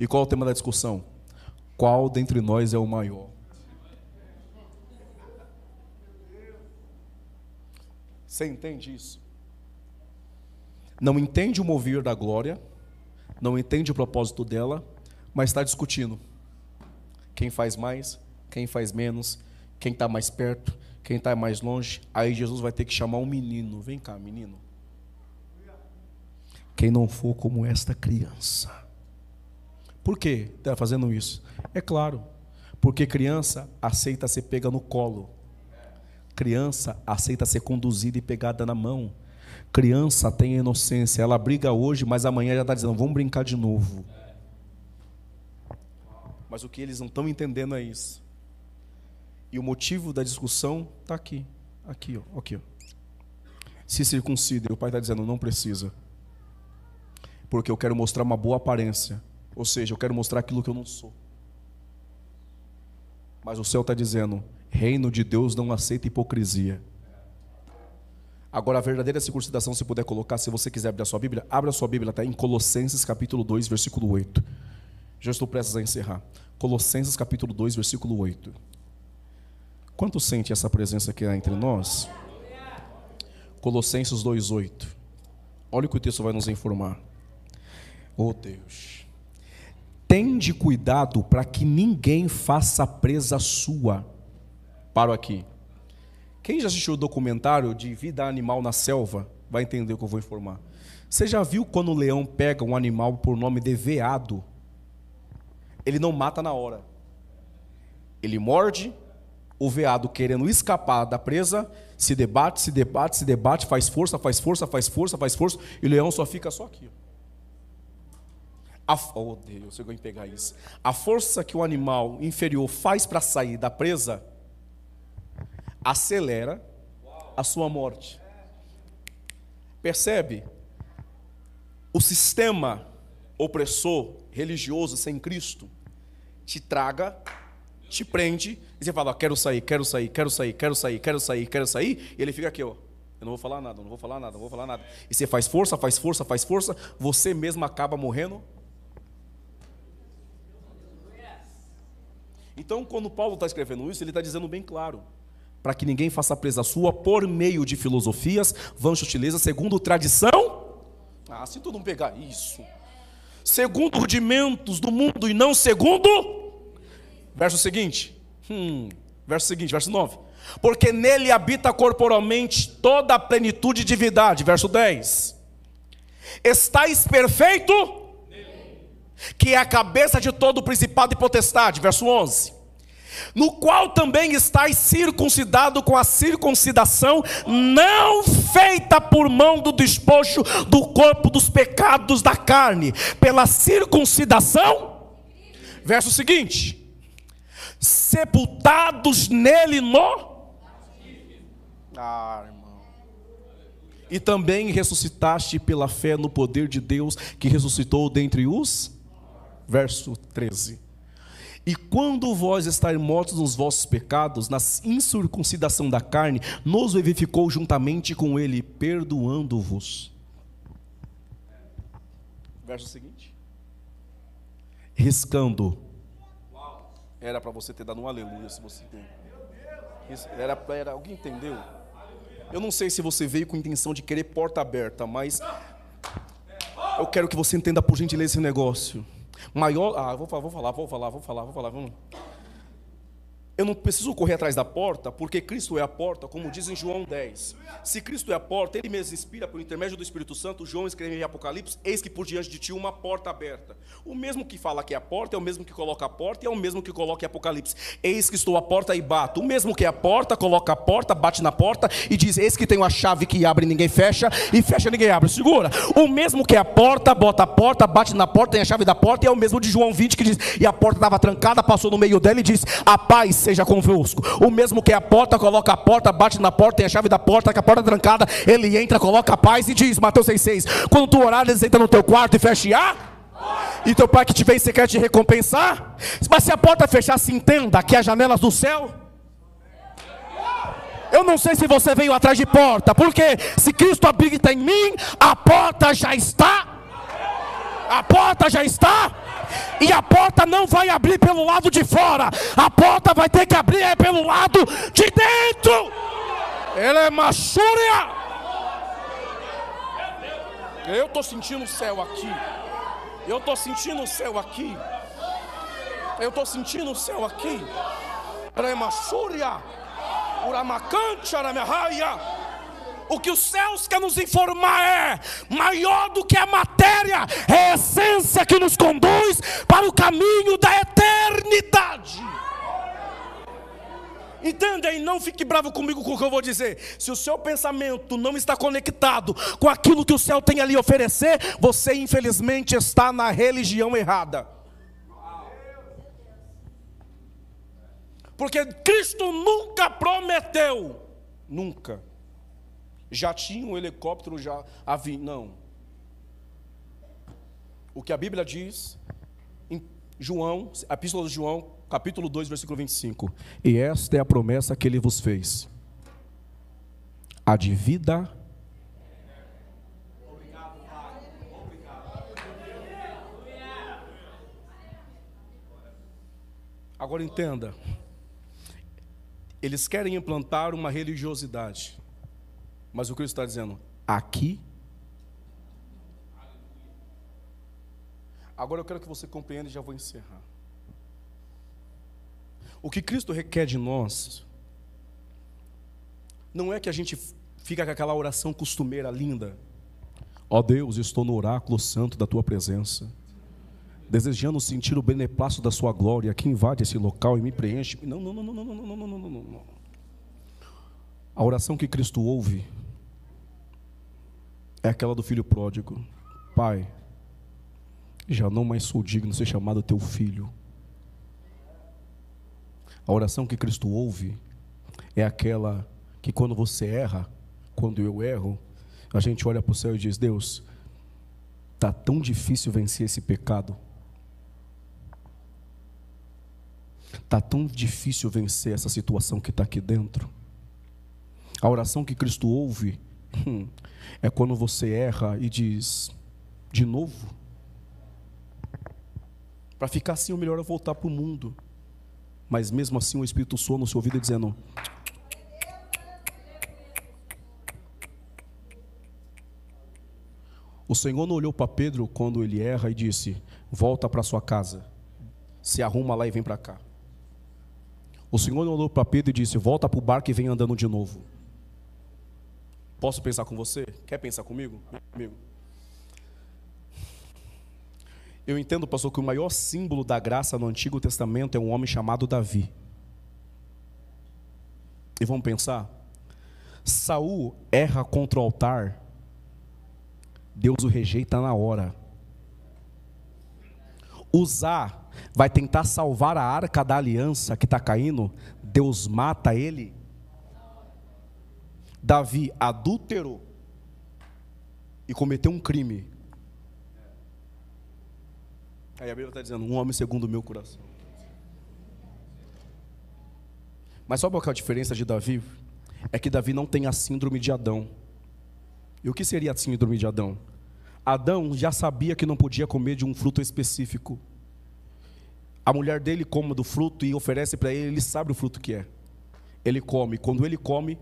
E qual é o tema da discussão? Qual dentre nós é o maior? Você entende isso? Não entende o mover da glória, não entende o propósito dela, mas está discutindo. Quem faz mais, quem faz menos, quem está mais perto, quem está mais longe. Aí Jesus vai ter que chamar um menino. Vem cá, menino. Quem não for como esta criança por que está fazendo isso? É claro, porque criança aceita ser pega no colo. Criança aceita ser conduzida e pegada na mão. Criança tem inocência, ela briga hoje, mas amanhã já está dizendo, vamos brincar de novo. Mas o que eles não estão entendendo é isso. E o motivo da discussão está aqui. Aqui, ó, aqui. Ó. Se circuncide, o pai está dizendo, não precisa. Porque eu quero mostrar uma boa aparência ou seja, eu quero mostrar aquilo que eu não sou. Mas o céu está dizendo: reino de Deus não aceita hipocrisia. Agora, a verdadeira circuncidação, se puder colocar, se você quiser abrir a sua Bíblia, abra a sua Bíblia, está em Colossenses capítulo 2, versículo 8. Já estou prestes a encerrar. Colossenses capítulo 2, versículo 8. Quanto sente essa presença que há entre nós? Colossenses 2, 8. Olha o que o texto vai nos informar. Oh Deus. Tende cuidado para que ninguém faça presa sua. Paro aqui. Quem já assistiu o documentário de vida animal na selva vai entender o que eu vou informar. Você já viu quando o leão pega um animal por nome de veado? Ele não mata na hora. Ele morde, o veado querendo escapar da presa, se debate, se debate, se debate, faz força, faz força, faz força, faz força, e o leão só fica só aqui. A, oh Deus, eu pegar isso. A força que o animal inferior faz para sair da presa acelera a sua morte. Percebe? O sistema opressor religioso sem Cristo te traga, te prende, e você fala: quero sair, quero sair, quero sair, quero sair, quero sair, quero sair, e ele fica aqui, ó. Eu não vou falar nada, não vou falar nada, não vou falar nada. E você faz força, faz força, faz força, você mesmo acaba morrendo Então, quando Paulo está escrevendo isso, ele está dizendo bem claro: para que ninguém faça presa sua por meio de filosofias, vãs sutilezas, segundo tradição. Ah, se tu não pegar isso. Segundo rudimentos do mundo e não segundo. Verso seguinte. Hum, verso seguinte, verso 9. Porque nele habita corporalmente toda a plenitude de divindade. Verso 10. Estais perfeito, que é a cabeça de todo o principado e potestade. Verso 11 no qual também estáis circuncidado com a circuncidação não feita por mão do despojo do corpo dos pecados da carne, pela circuncidação. Verso seguinte: sepultados nele no. Ah, irmão. E também ressuscitaste pela fé no poder de Deus que ressuscitou dentre os. Verso 13 e quando vós estáis mortos nos vossos pecados, na incircuncidação da carne, nos vivificou juntamente com ele, perdoando-vos. Verso seguinte. Riscando. Era para você ter dado um aleluia se você tem. Era, era, alguém entendeu? Eu não sei se você veio com intenção de querer porta aberta, mas eu quero que você entenda por gentileza esse negócio. Maior. Ah, vou falar, vou falar, vou falar, vou falar, vou falar. Vamos. Eu não preciso correr atrás da porta, porque Cristo é a porta, como diz em João 10. Se Cristo é a porta, Ele mesmo inspira por intermédio do Espírito Santo. João escreve em Apocalipse: Eis que por diante de ti uma porta aberta. O mesmo que fala que é a porta é o mesmo que coloca a porta e é o mesmo que coloca em Apocalipse: Eis que estou à porta e bato. O mesmo que é a porta, coloca a porta, bate na porta e diz: Eis que tenho a chave que abre e ninguém fecha, e fecha e ninguém abre. Segura. O mesmo que é a porta, bota a porta, bate na porta, tem a chave da porta, e é o mesmo de João 20 que diz: E a porta estava trancada, passou no meio dela e diz: A paz seja convosco. O mesmo que a porta, coloca a porta, bate na porta, tem a chave da porta, que a porta é trancada, ele entra, coloca a paz e diz, Mateus 6,6: Quando tu orares, entra no teu quarto e fecha a. E teu pai que te vem, você quer te recompensar? Mas se a porta fechar, se entenda que as janelas do céu. Eu não sei se você veio atrás de porta, porque se Cristo habita em mim, a porta já está. A porta já está e a porta não vai abrir pelo lado de fora, a porta vai ter que abrir é pelo lado de dentro. Ele é machúria. Eu estou sentindo o céu aqui. Eu estou sentindo o céu aqui. Eu estou sentindo o céu aqui. Remachúria. Uramacante, aramerraia. O que os céus quer nos informar é maior do que a matéria, é a essência que nos conduz para o caminho da eternidade. Entendem? Não fique bravo comigo com o que eu vou dizer. Se o seu pensamento não está conectado com aquilo que o céu tem ali a oferecer, você infelizmente está na religião errada. Porque Cristo nunca prometeu, nunca já tinha um helicóptero, já havia. Não. O que a Bíblia diz em João, a Epístola de João, capítulo 2, versículo 25. E esta é a promessa que ele vos fez: a de vida. Agora entenda. Eles querem implantar uma religiosidade. Mas o Cristo está dizendo, aqui. Agora eu quero que você compreenda e já vou encerrar. O que Cristo requer de nós não é que a gente fica com aquela oração costumeira linda. Ó oh Deus, estou no oráculo santo da tua presença, desejando sentir o beneplácito da sua glória que invade esse local e me preenche. Não, não, não, não, não, não, não, não, não, não. A oração que Cristo ouve é aquela do filho pródigo. Pai, já não mais sou digno de ser chamado teu filho. A oração que Cristo ouve é aquela que quando você erra, quando eu erro, a gente olha para o céu e diz: Deus, está tão difícil vencer esse pecado. Está tão difícil vencer essa situação que está aqui dentro. A oração que Cristo ouve hum, é quando você erra e diz, de novo? Para ficar assim, o melhor é voltar para o mundo. Mas mesmo assim, o Espírito soa no seu ouvido dizendo: O Senhor não olhou para Pedro quando ele erra e disse: Volta para sua casa, se arruma lá e vem para cá. O Senhor não olhou para Pedro e disse: Volta para o barco e vem andando de novo. Posso pensar com você? Quer pensar comigo? comigo? Eu entendo, pastor, que o maior símbolo da graça no Antigo Testamento é um homem chamado Davi. E vamos pensar? Saul erra contra o altar, Deus o rejeita na hora. Usar vai tentar salvar a arca da aliança que está caindo, Deus mata ele. Davi adulterou e cometeu um crime. Aí a Bíblia está dizendo: um homem segundo o meu coração. Mas sabe qual é a diferença de Davi? É que Davi não tem a síndrome de Adão. E o que seria a síndrome de Adão? Adão já sabia que não podia comer de um fruto específico. A mulher dele come do fruto e oferece para ele, ele sabe o fruto que é. Ele come. Quando ele come,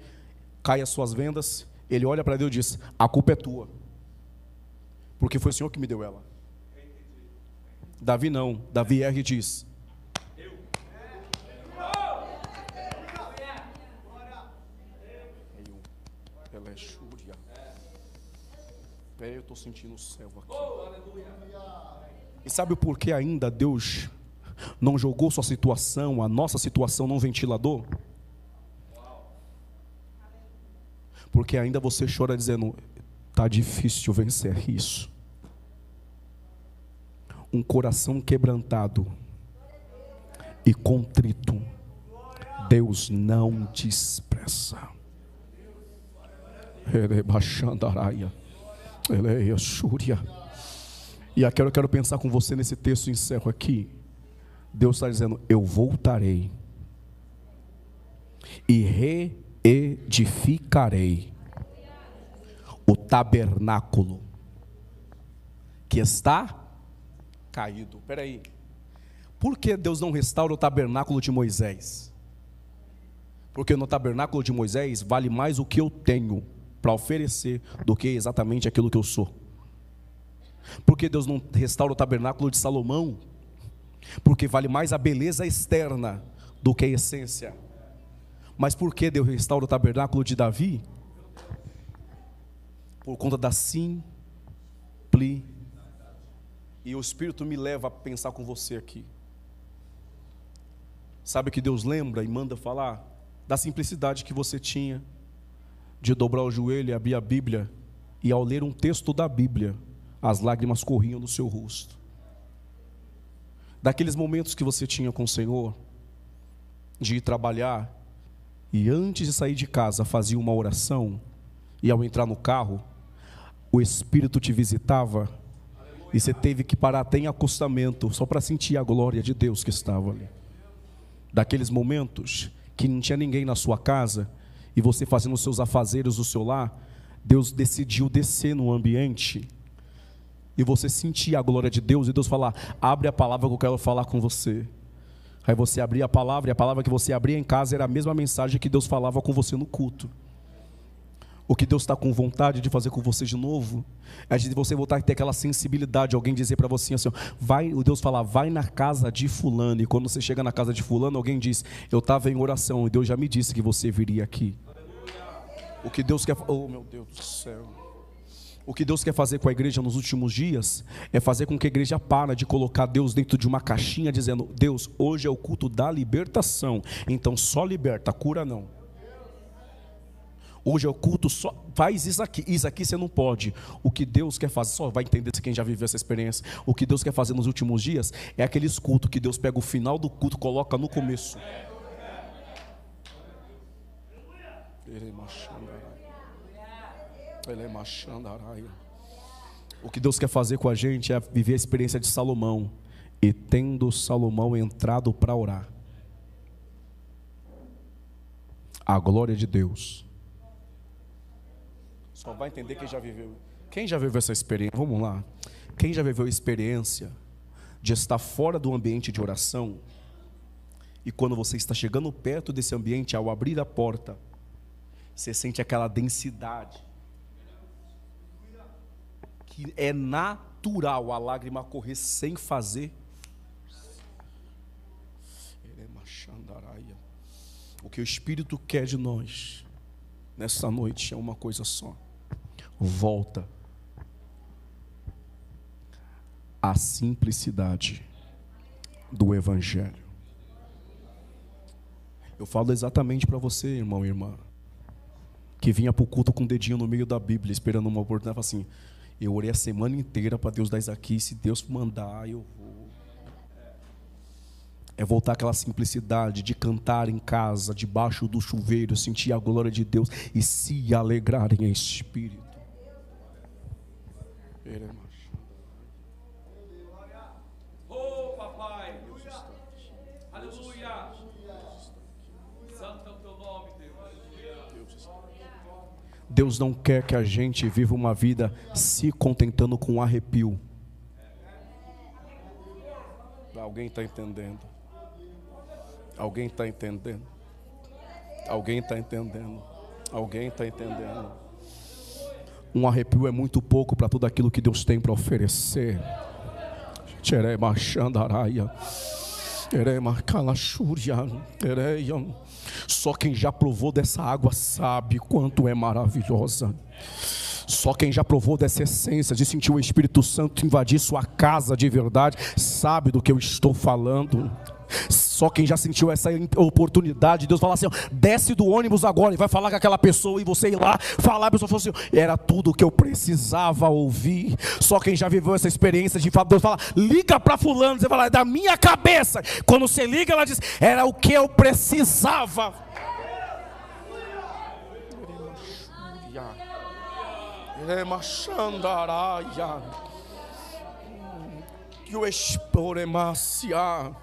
cai as suas vendas, ele olha para Deus e diz: A culpa é tua. Porque foi o Senhor que me deu ela. Davi não. Davi erra e diz: eu estou sentindo o céu aqui. E sabe o porquê ainda Deus não jogou sua situação, a nossa situação, num ventilador? Porque ainda você chora dizendo: está difícil vencer isso. Um coração quebrantado e contrito, Deus não despreza. Erebaxandaraia. Ele é Shúria. E aqui eu quero pensar com você nesse texto encerro aqui. Deus está dizendo: Eu voltarei e reedificarei o tabernáculo que está caído. Espera aí. Por que Deus não restaura o tabernáculo de Moisés? Porque no tabernáculo de Moisés vale mais o que eu tenho para oferecer do que exatamente aquilo que eu sou. Por que Deus não restaura o tabernáculo de Salomão? Porque vale mais a beleza externa do que a essência. Mas por que Deus restaura o tabernáculo de Davi? Por conta da simplicidade. E o Espírito me leva a pensar com você aqui. Sabe que Deus lembra e manda falar da simplicidade que você tinha de dobrar o joelho e abrir a Bíblia, e ao ler um texto da Bíblia, as lágrimas corriam no seu rosto. Daqueles momentos que você tinha com o Senhor, de ir trabalhar, e antes de sair de casa fazia uma oração, e ao entrar no carro, o Espírito te visitava, e você teve que parar até em acostamento, só para sentir a glória de Deus que estava ali. Daqueles momentos que não tinha ninguém na sua casa, e você fazendo os seus afazeres do seu lar, Deus decidiu descer no ambiente e você sentir a glória de Deus e Deus falar: abre a palavra que eu quero falar com você. Aí você abria a palavra e a palavra que você abria em casa era a mesma mensagem que Deus falava com você no culto. O que Deus está com vontade de fazer com você de novo é de você voltar a ter aquela sensibilidade. Alguém dizer para você assim: vai, o Deus falar, vai na casa de Fulano. E quando você chega na casa de Fulano, alguém diz: Eu estava em oração e Deus já me disse que você viria aqui. O que Deus quer. Oh, meu Deus do céu. O que Deus quer fazer com a igreja nos últimos dias é fazer com que a igreja para de colocar Deus dentro de uma caixinha dizendo: Deus, hoje é o culto da libertação, então só liberta, cura não. Hoje é o culto só faz isso aqui, isso aqui você não pode. O que Deus quer fazer, só vai entender quem já viveu essa experiência. O que Deus quer fazer nos últimos dias é aqueles cultos que Deus pega o final do culto, coloca no começo. O que Deus quer fazer com a gente é viver a experiência de Salomão. E tendo Salomão entrado para orar, a glória de Deus só vai entender quem já viveu. Quem já viveu essa experiência? Vamos lá. Quem já viveu a experiência de estar fora do ambiente de oração e quando você está chegando perto desse ambiente, ao abrir a porta, você sente aquela densidade que é natural a lágrima correr sem fazer. O que o Espírito quer de nós nessa noite é uma coisa só: volta à simplicidade do Evangelho. Eu falo exatamente para você, irmão e irmã, que vinha para o culto com o dedinho no meio da Bíblia, esperando uma oportunidade, assim, eu orei a semana inteira para Deus dar isso aqui, se Deus mandar, eu vou. É voltar àquela simplicidade de cantar em casa, debaixo do chuveiro, sentir a glória de Deus e se alegrar em espírito. Deus não quer que a gente viva uma vida se contentando com um arrepio. Alguém está entendendo? Alguém está entendendo? Alguém está entendendo? Alguém está entendendo? Um arrepio é muito pouco para tudo aquilo que Deus tem para oferecer. Tcheré machandaraia. Só quem já provou dessa água sabe quanto é maravilhosa. Só quem já provou dessa essência, de sentir o Espírito Santo invadir sua casa de verdade, sabe do que eu estou falando. Só quem já sentiu essa oportunidade, Deus fala assim: desce do ônibus agora e vai falar com aquela pessoa e você ir lá falar, a pessoa falou assim: era tudo o que eu precisava ouvir. Só quem já viveu essa experiência de falar, Deus fala: liga para fulano, você fala, é da minha cabeça. Quando você liga, ela diz: era o que eu precisava. Que o esporemacia.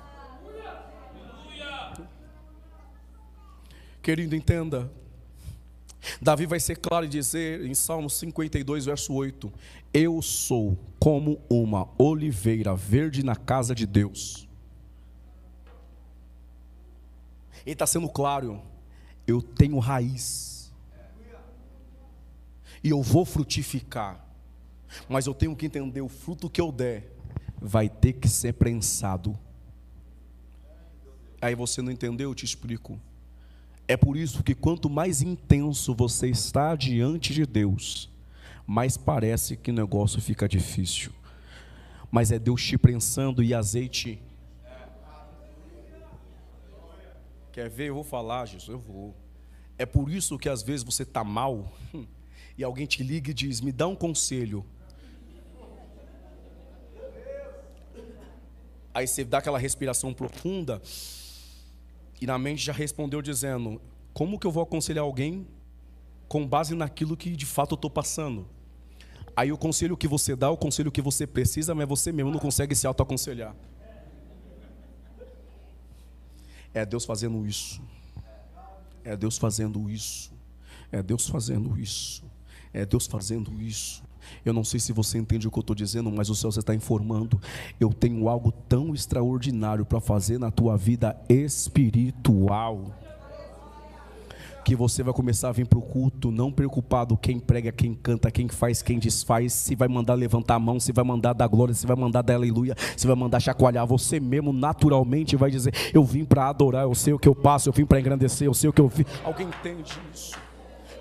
Querido, entenda. Davi vai ser claro e dizer em Salmo 52, verso 8: Eu sou como uma oliveira verde na casa de Deus. Ele está sendo claro, eu tenho raiz, e eu vou frutificar, mas eu tenho que entender: o fruto que eu der vai ter que ser prensado. Aí você não entendeu? Eu te explico. É por isso que quanto mais intenso você está diante de Deus, mais parece que o negócio fica difícil. Mas é Deus te prensando e azeite. Quer ver? Eu vou falar, Jesus, eu vou. É por isso que às vezes você está mal e alguém te liga e diz: Me dá um conselho. Aí você dá aquela respiração profunda e na mente já respondeu dizendo: Como que eu vou aconselhar alguém com base naquilo que de fato eu estou passando? Aí o conselho que você dá, o conselho que você precisa, mas você mesmo não consegue se autoaconselhar. É Deus fazendo isso. É Deus fazendo isso. É Deus fazendo isso. É Deus fazendo isso. Eu não sei se você entende o que eu estou dizendo, mas o céu está informando. Eu tenho algo tão extraordinário para fazer na tua vida espiritual. Que você vai começar a vir para o culto, não preocupado quem prega, quem canta, quem faz, quem desfaz, se vai mandar levantar a mão, se vai mandar dar glória, se vai mandar dar aleluia, se vai mandar chacoalhar. Você mesmo naturalmente vai dizer: Eu vim para adorar, eu sei o que eu passo, eu vim para engrandecer, eu sei o que eu vi. Alguém entende isso?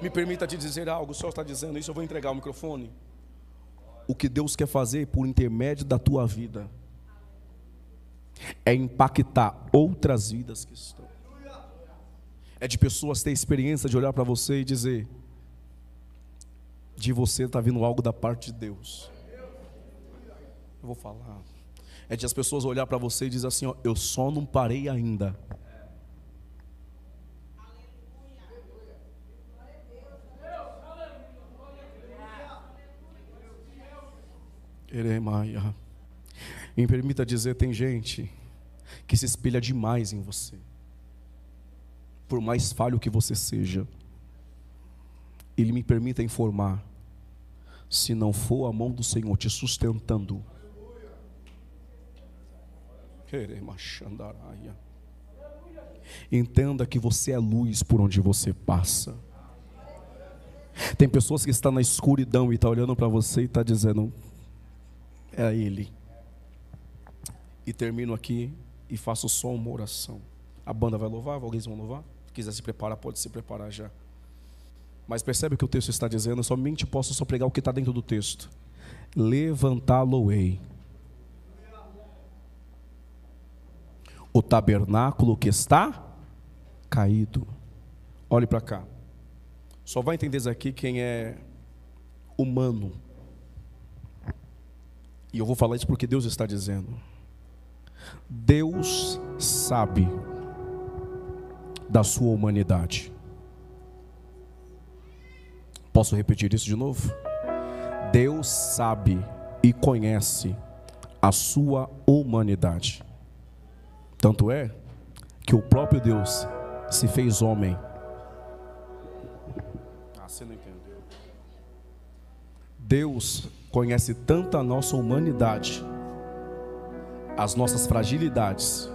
Me permita te dizer algo, o Senhor está dizendo isso, eu vou entregar o microfone o que Deus quer fazer por intermédio da tua vida é impactar outras vidas que estão. É de pessoas ter experiência de olhar para você e dizer: de você está vindo algo da parte de Deus. Eu vou falar. É de as pessoas olhar para você e dizer assim: ó, eu só não parei ainda. Eremaia. Me permita dizer, tem gente que se espelha demais em você. Por mais falho que você seja. Ele me permita informar, se não for a mão do Senhor te sustentando, entenda que você é luz por onde você passa. Tem pessoas que estão na escuridão e estão tá olhando para você e está dizendo: É Ele. E termino aqui e faço só uma oração. A banda vai louvar? Alguém vão louvar? Se quiser se preparar, pode se preparar já. Mas percebe o que o texto está dizendo? Eu somente posso só pregar o que está dentro do texto. Levantá-lo-ei. O tabernáculo que está caído. Olhe para cá. Só vai entender aqui quem é humano. E eu vou falar isso porque Deus está dizendo. Deus sabe da sua humanidade. Posso repetir isso de novo? Deus sabe e conhece a sua humanidade. Tanto é que o próprio Deus se fez homem você não entendeu. Deus conhece tanto a nossa humanidade, as nossas fragilidades,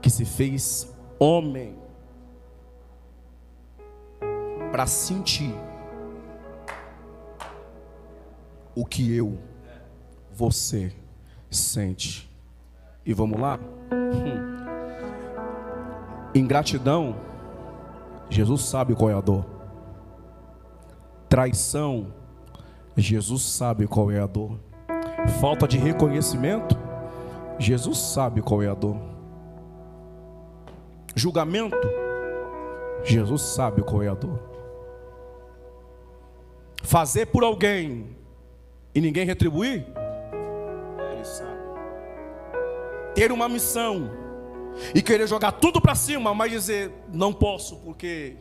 que se fez homem para sentir o que eu, você sente. E vamos lá? Hum. Ingratidão, Jesus sabe qual é a dor. Traição, Jesus sabe qual é a dor. Falta de reconhecimento, Jesus sabe qual é a dor. Julgamento, Jesus sabe qual é a dor. Fazer por alguém e ninguém retribuir, Ele sabe. Ter uma missão e querer jogar tudo para cima, mas dizer não posso porque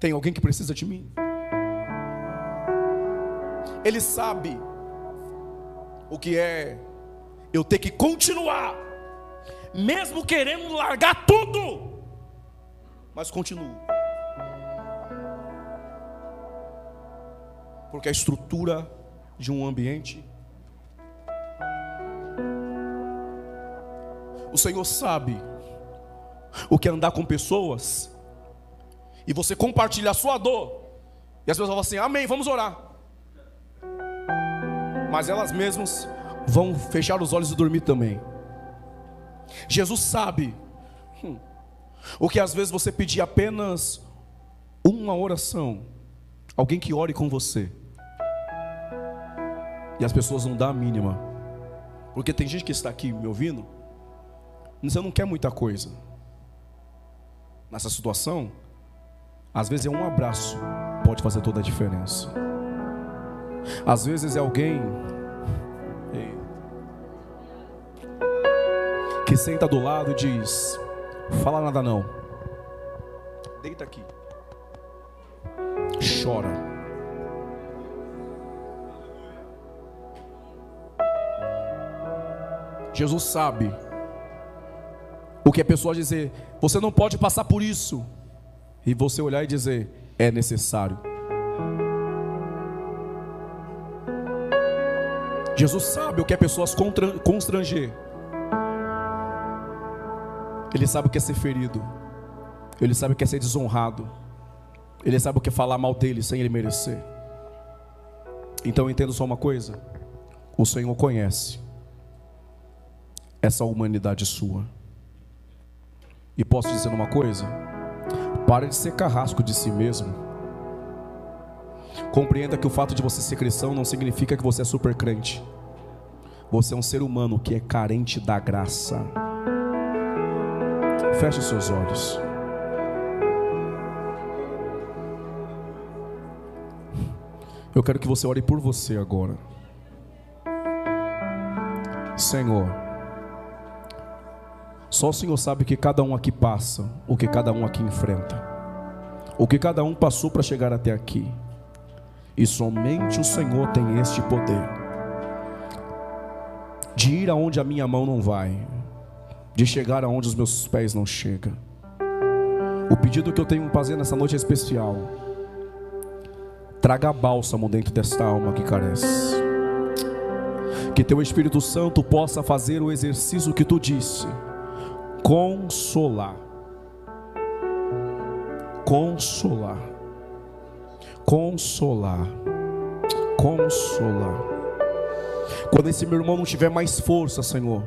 tem alguém que precisa de mim. Ele sabe o que é eu ter que continuar, mesmo querendo largar tudo, mas continuo. Porque a estrutura de um ambiente, o Senhor sabe o que é andar com pessoas e você compartilha a sua dor, e as pessoas falam assim: Amém, vamos orar. Mas elas mesmas vão fechar os olhos e dormir também. Jesus sabe o que às vezes você pedir apenas uma oração, alguém que ore com você, e as pessoas não dão a mínima, porque tem gente que está aqui me ouvindo, você não quer muita coisa. Nessa situação, às vezes é um abraço pode fazer toda a diferença. Às vezes é alguém que senta do lado e diz: Fala nada não. Deita aqui. Chora. Jesus sabe o que a pessoa dizer, você não pode passar por isso e você olhar e dizer: é necessário. Jesus sabe o que é pessoas constranger. Ele sabe o que é ser ferido. Ele sabe o que é ser desonrado. Ele sabe o que é falar mal dele sem ele merecer. Então entendo só uma coisa: o Senhor conhece essa humanidade sua. E posso dizer uma coisa? Pare de ser carrasco de si mesmo. Compreenda que o fato de você ser cristão não significa que você é super crente. Você é um ser humano que é carente da graça. Feche seus olhos. Eu quero que você ore por você agora. Senhor. Só o Senhor sabe o que cada um aqui passa, o que cada um aqui enfrenta, o que cada um passou para chegar até aqui. E somente o Senhor tem este poder de ir aonde a minha mão não vai, de chegar aonde os meus pés não chegam. O pedido que eu tenho para fazer nessa noite é especial. Traga bálsamo dentro desta alma que carece. Que teu Espírito Santo possa fazer o exercício que tu disse consolar. Consolar. Consolar. Consolar. Quando esse meu irmão não tiver mais força, Senhor,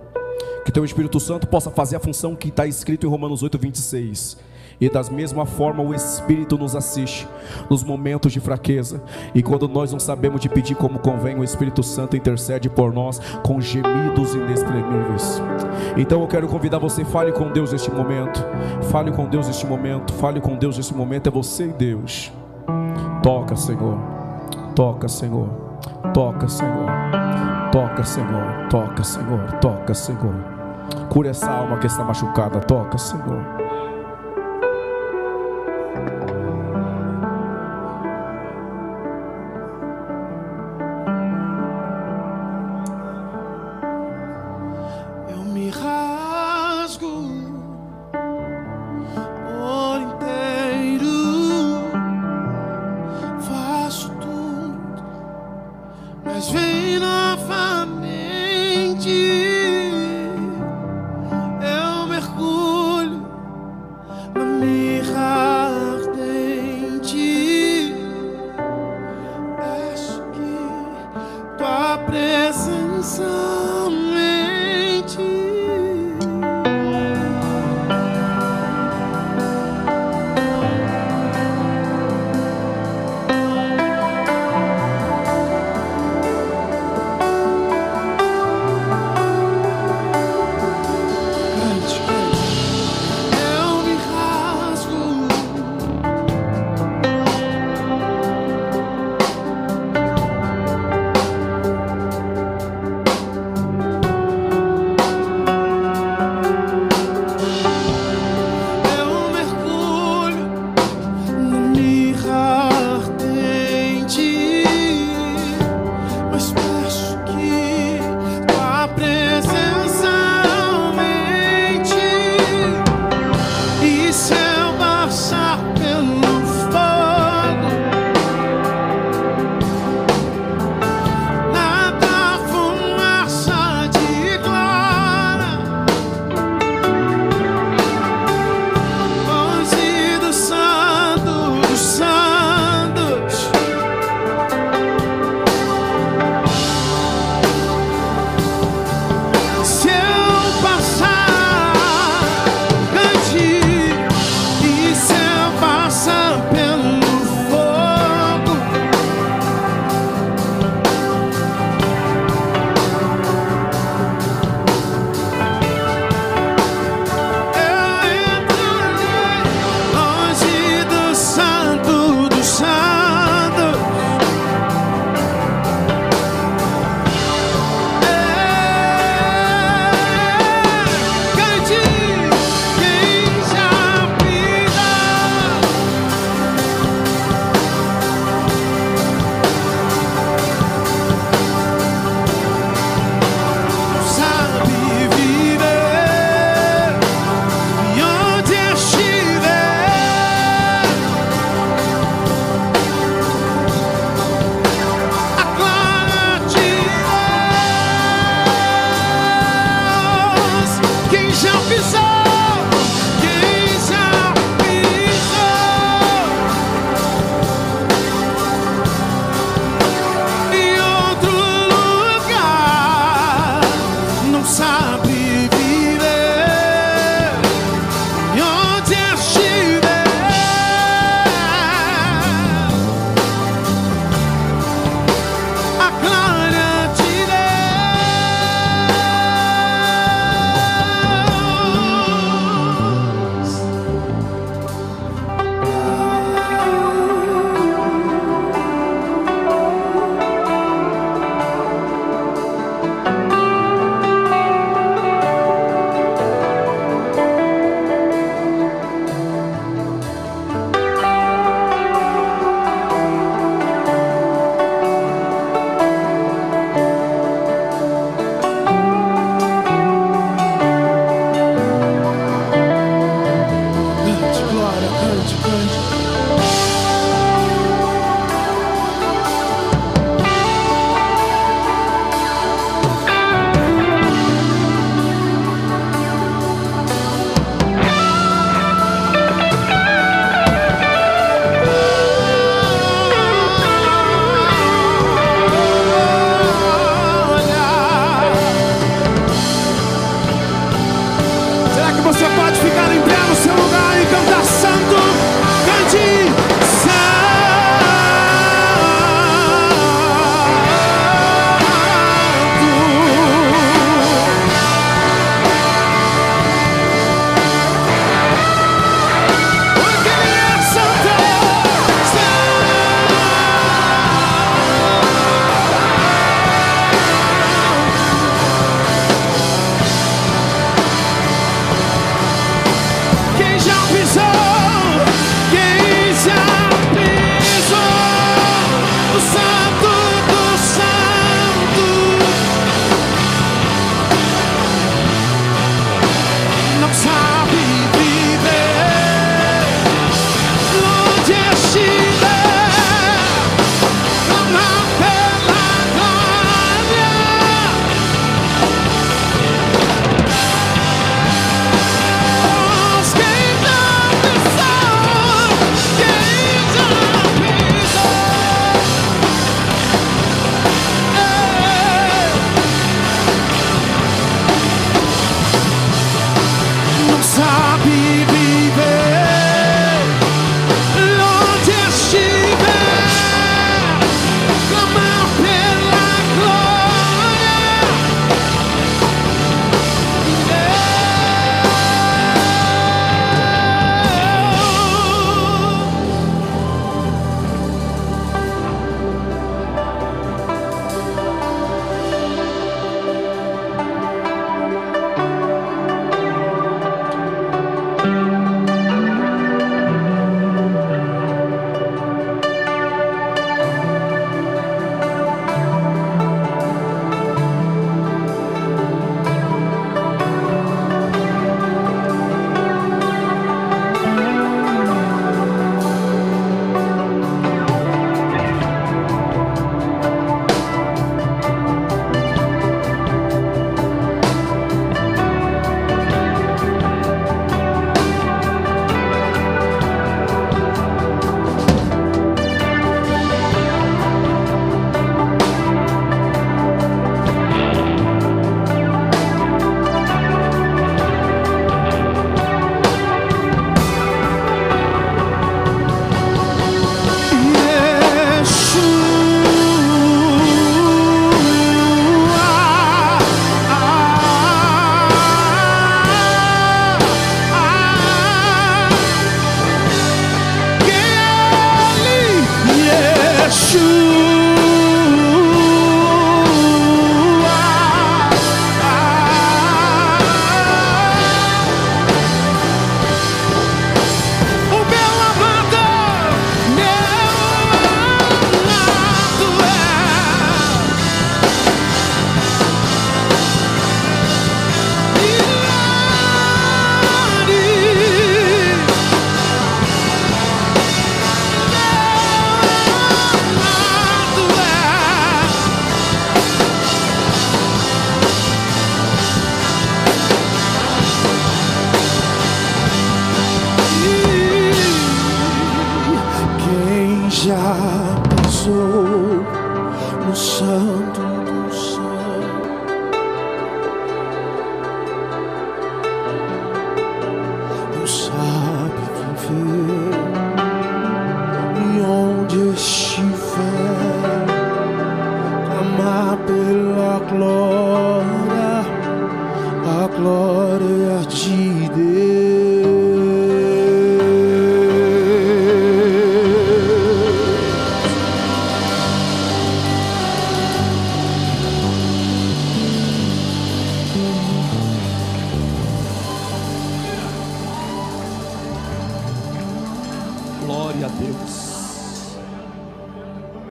que teu Espírito Santo possa fazer a função que está escrito em Romanos 8, 26 e da mesma forma o Espírito nos assiste nos momentos de fraqueza. E quando nós não sabemos de pedir como convém, o Espírito Santo intercede por nós com gemidos inexprimíveis. Então eu quero convidar você, fale com Deus neste momento. Fale com Deus neste momento. Fale com Deus neste momento. É você e Deus. Toca, Senhor. Toca, Senhor. Toca, Senhor. Toca, Senhor. Toca, Senhor. Toca, Senhor. Cura essa alma que está machucada. Toca, Senhor.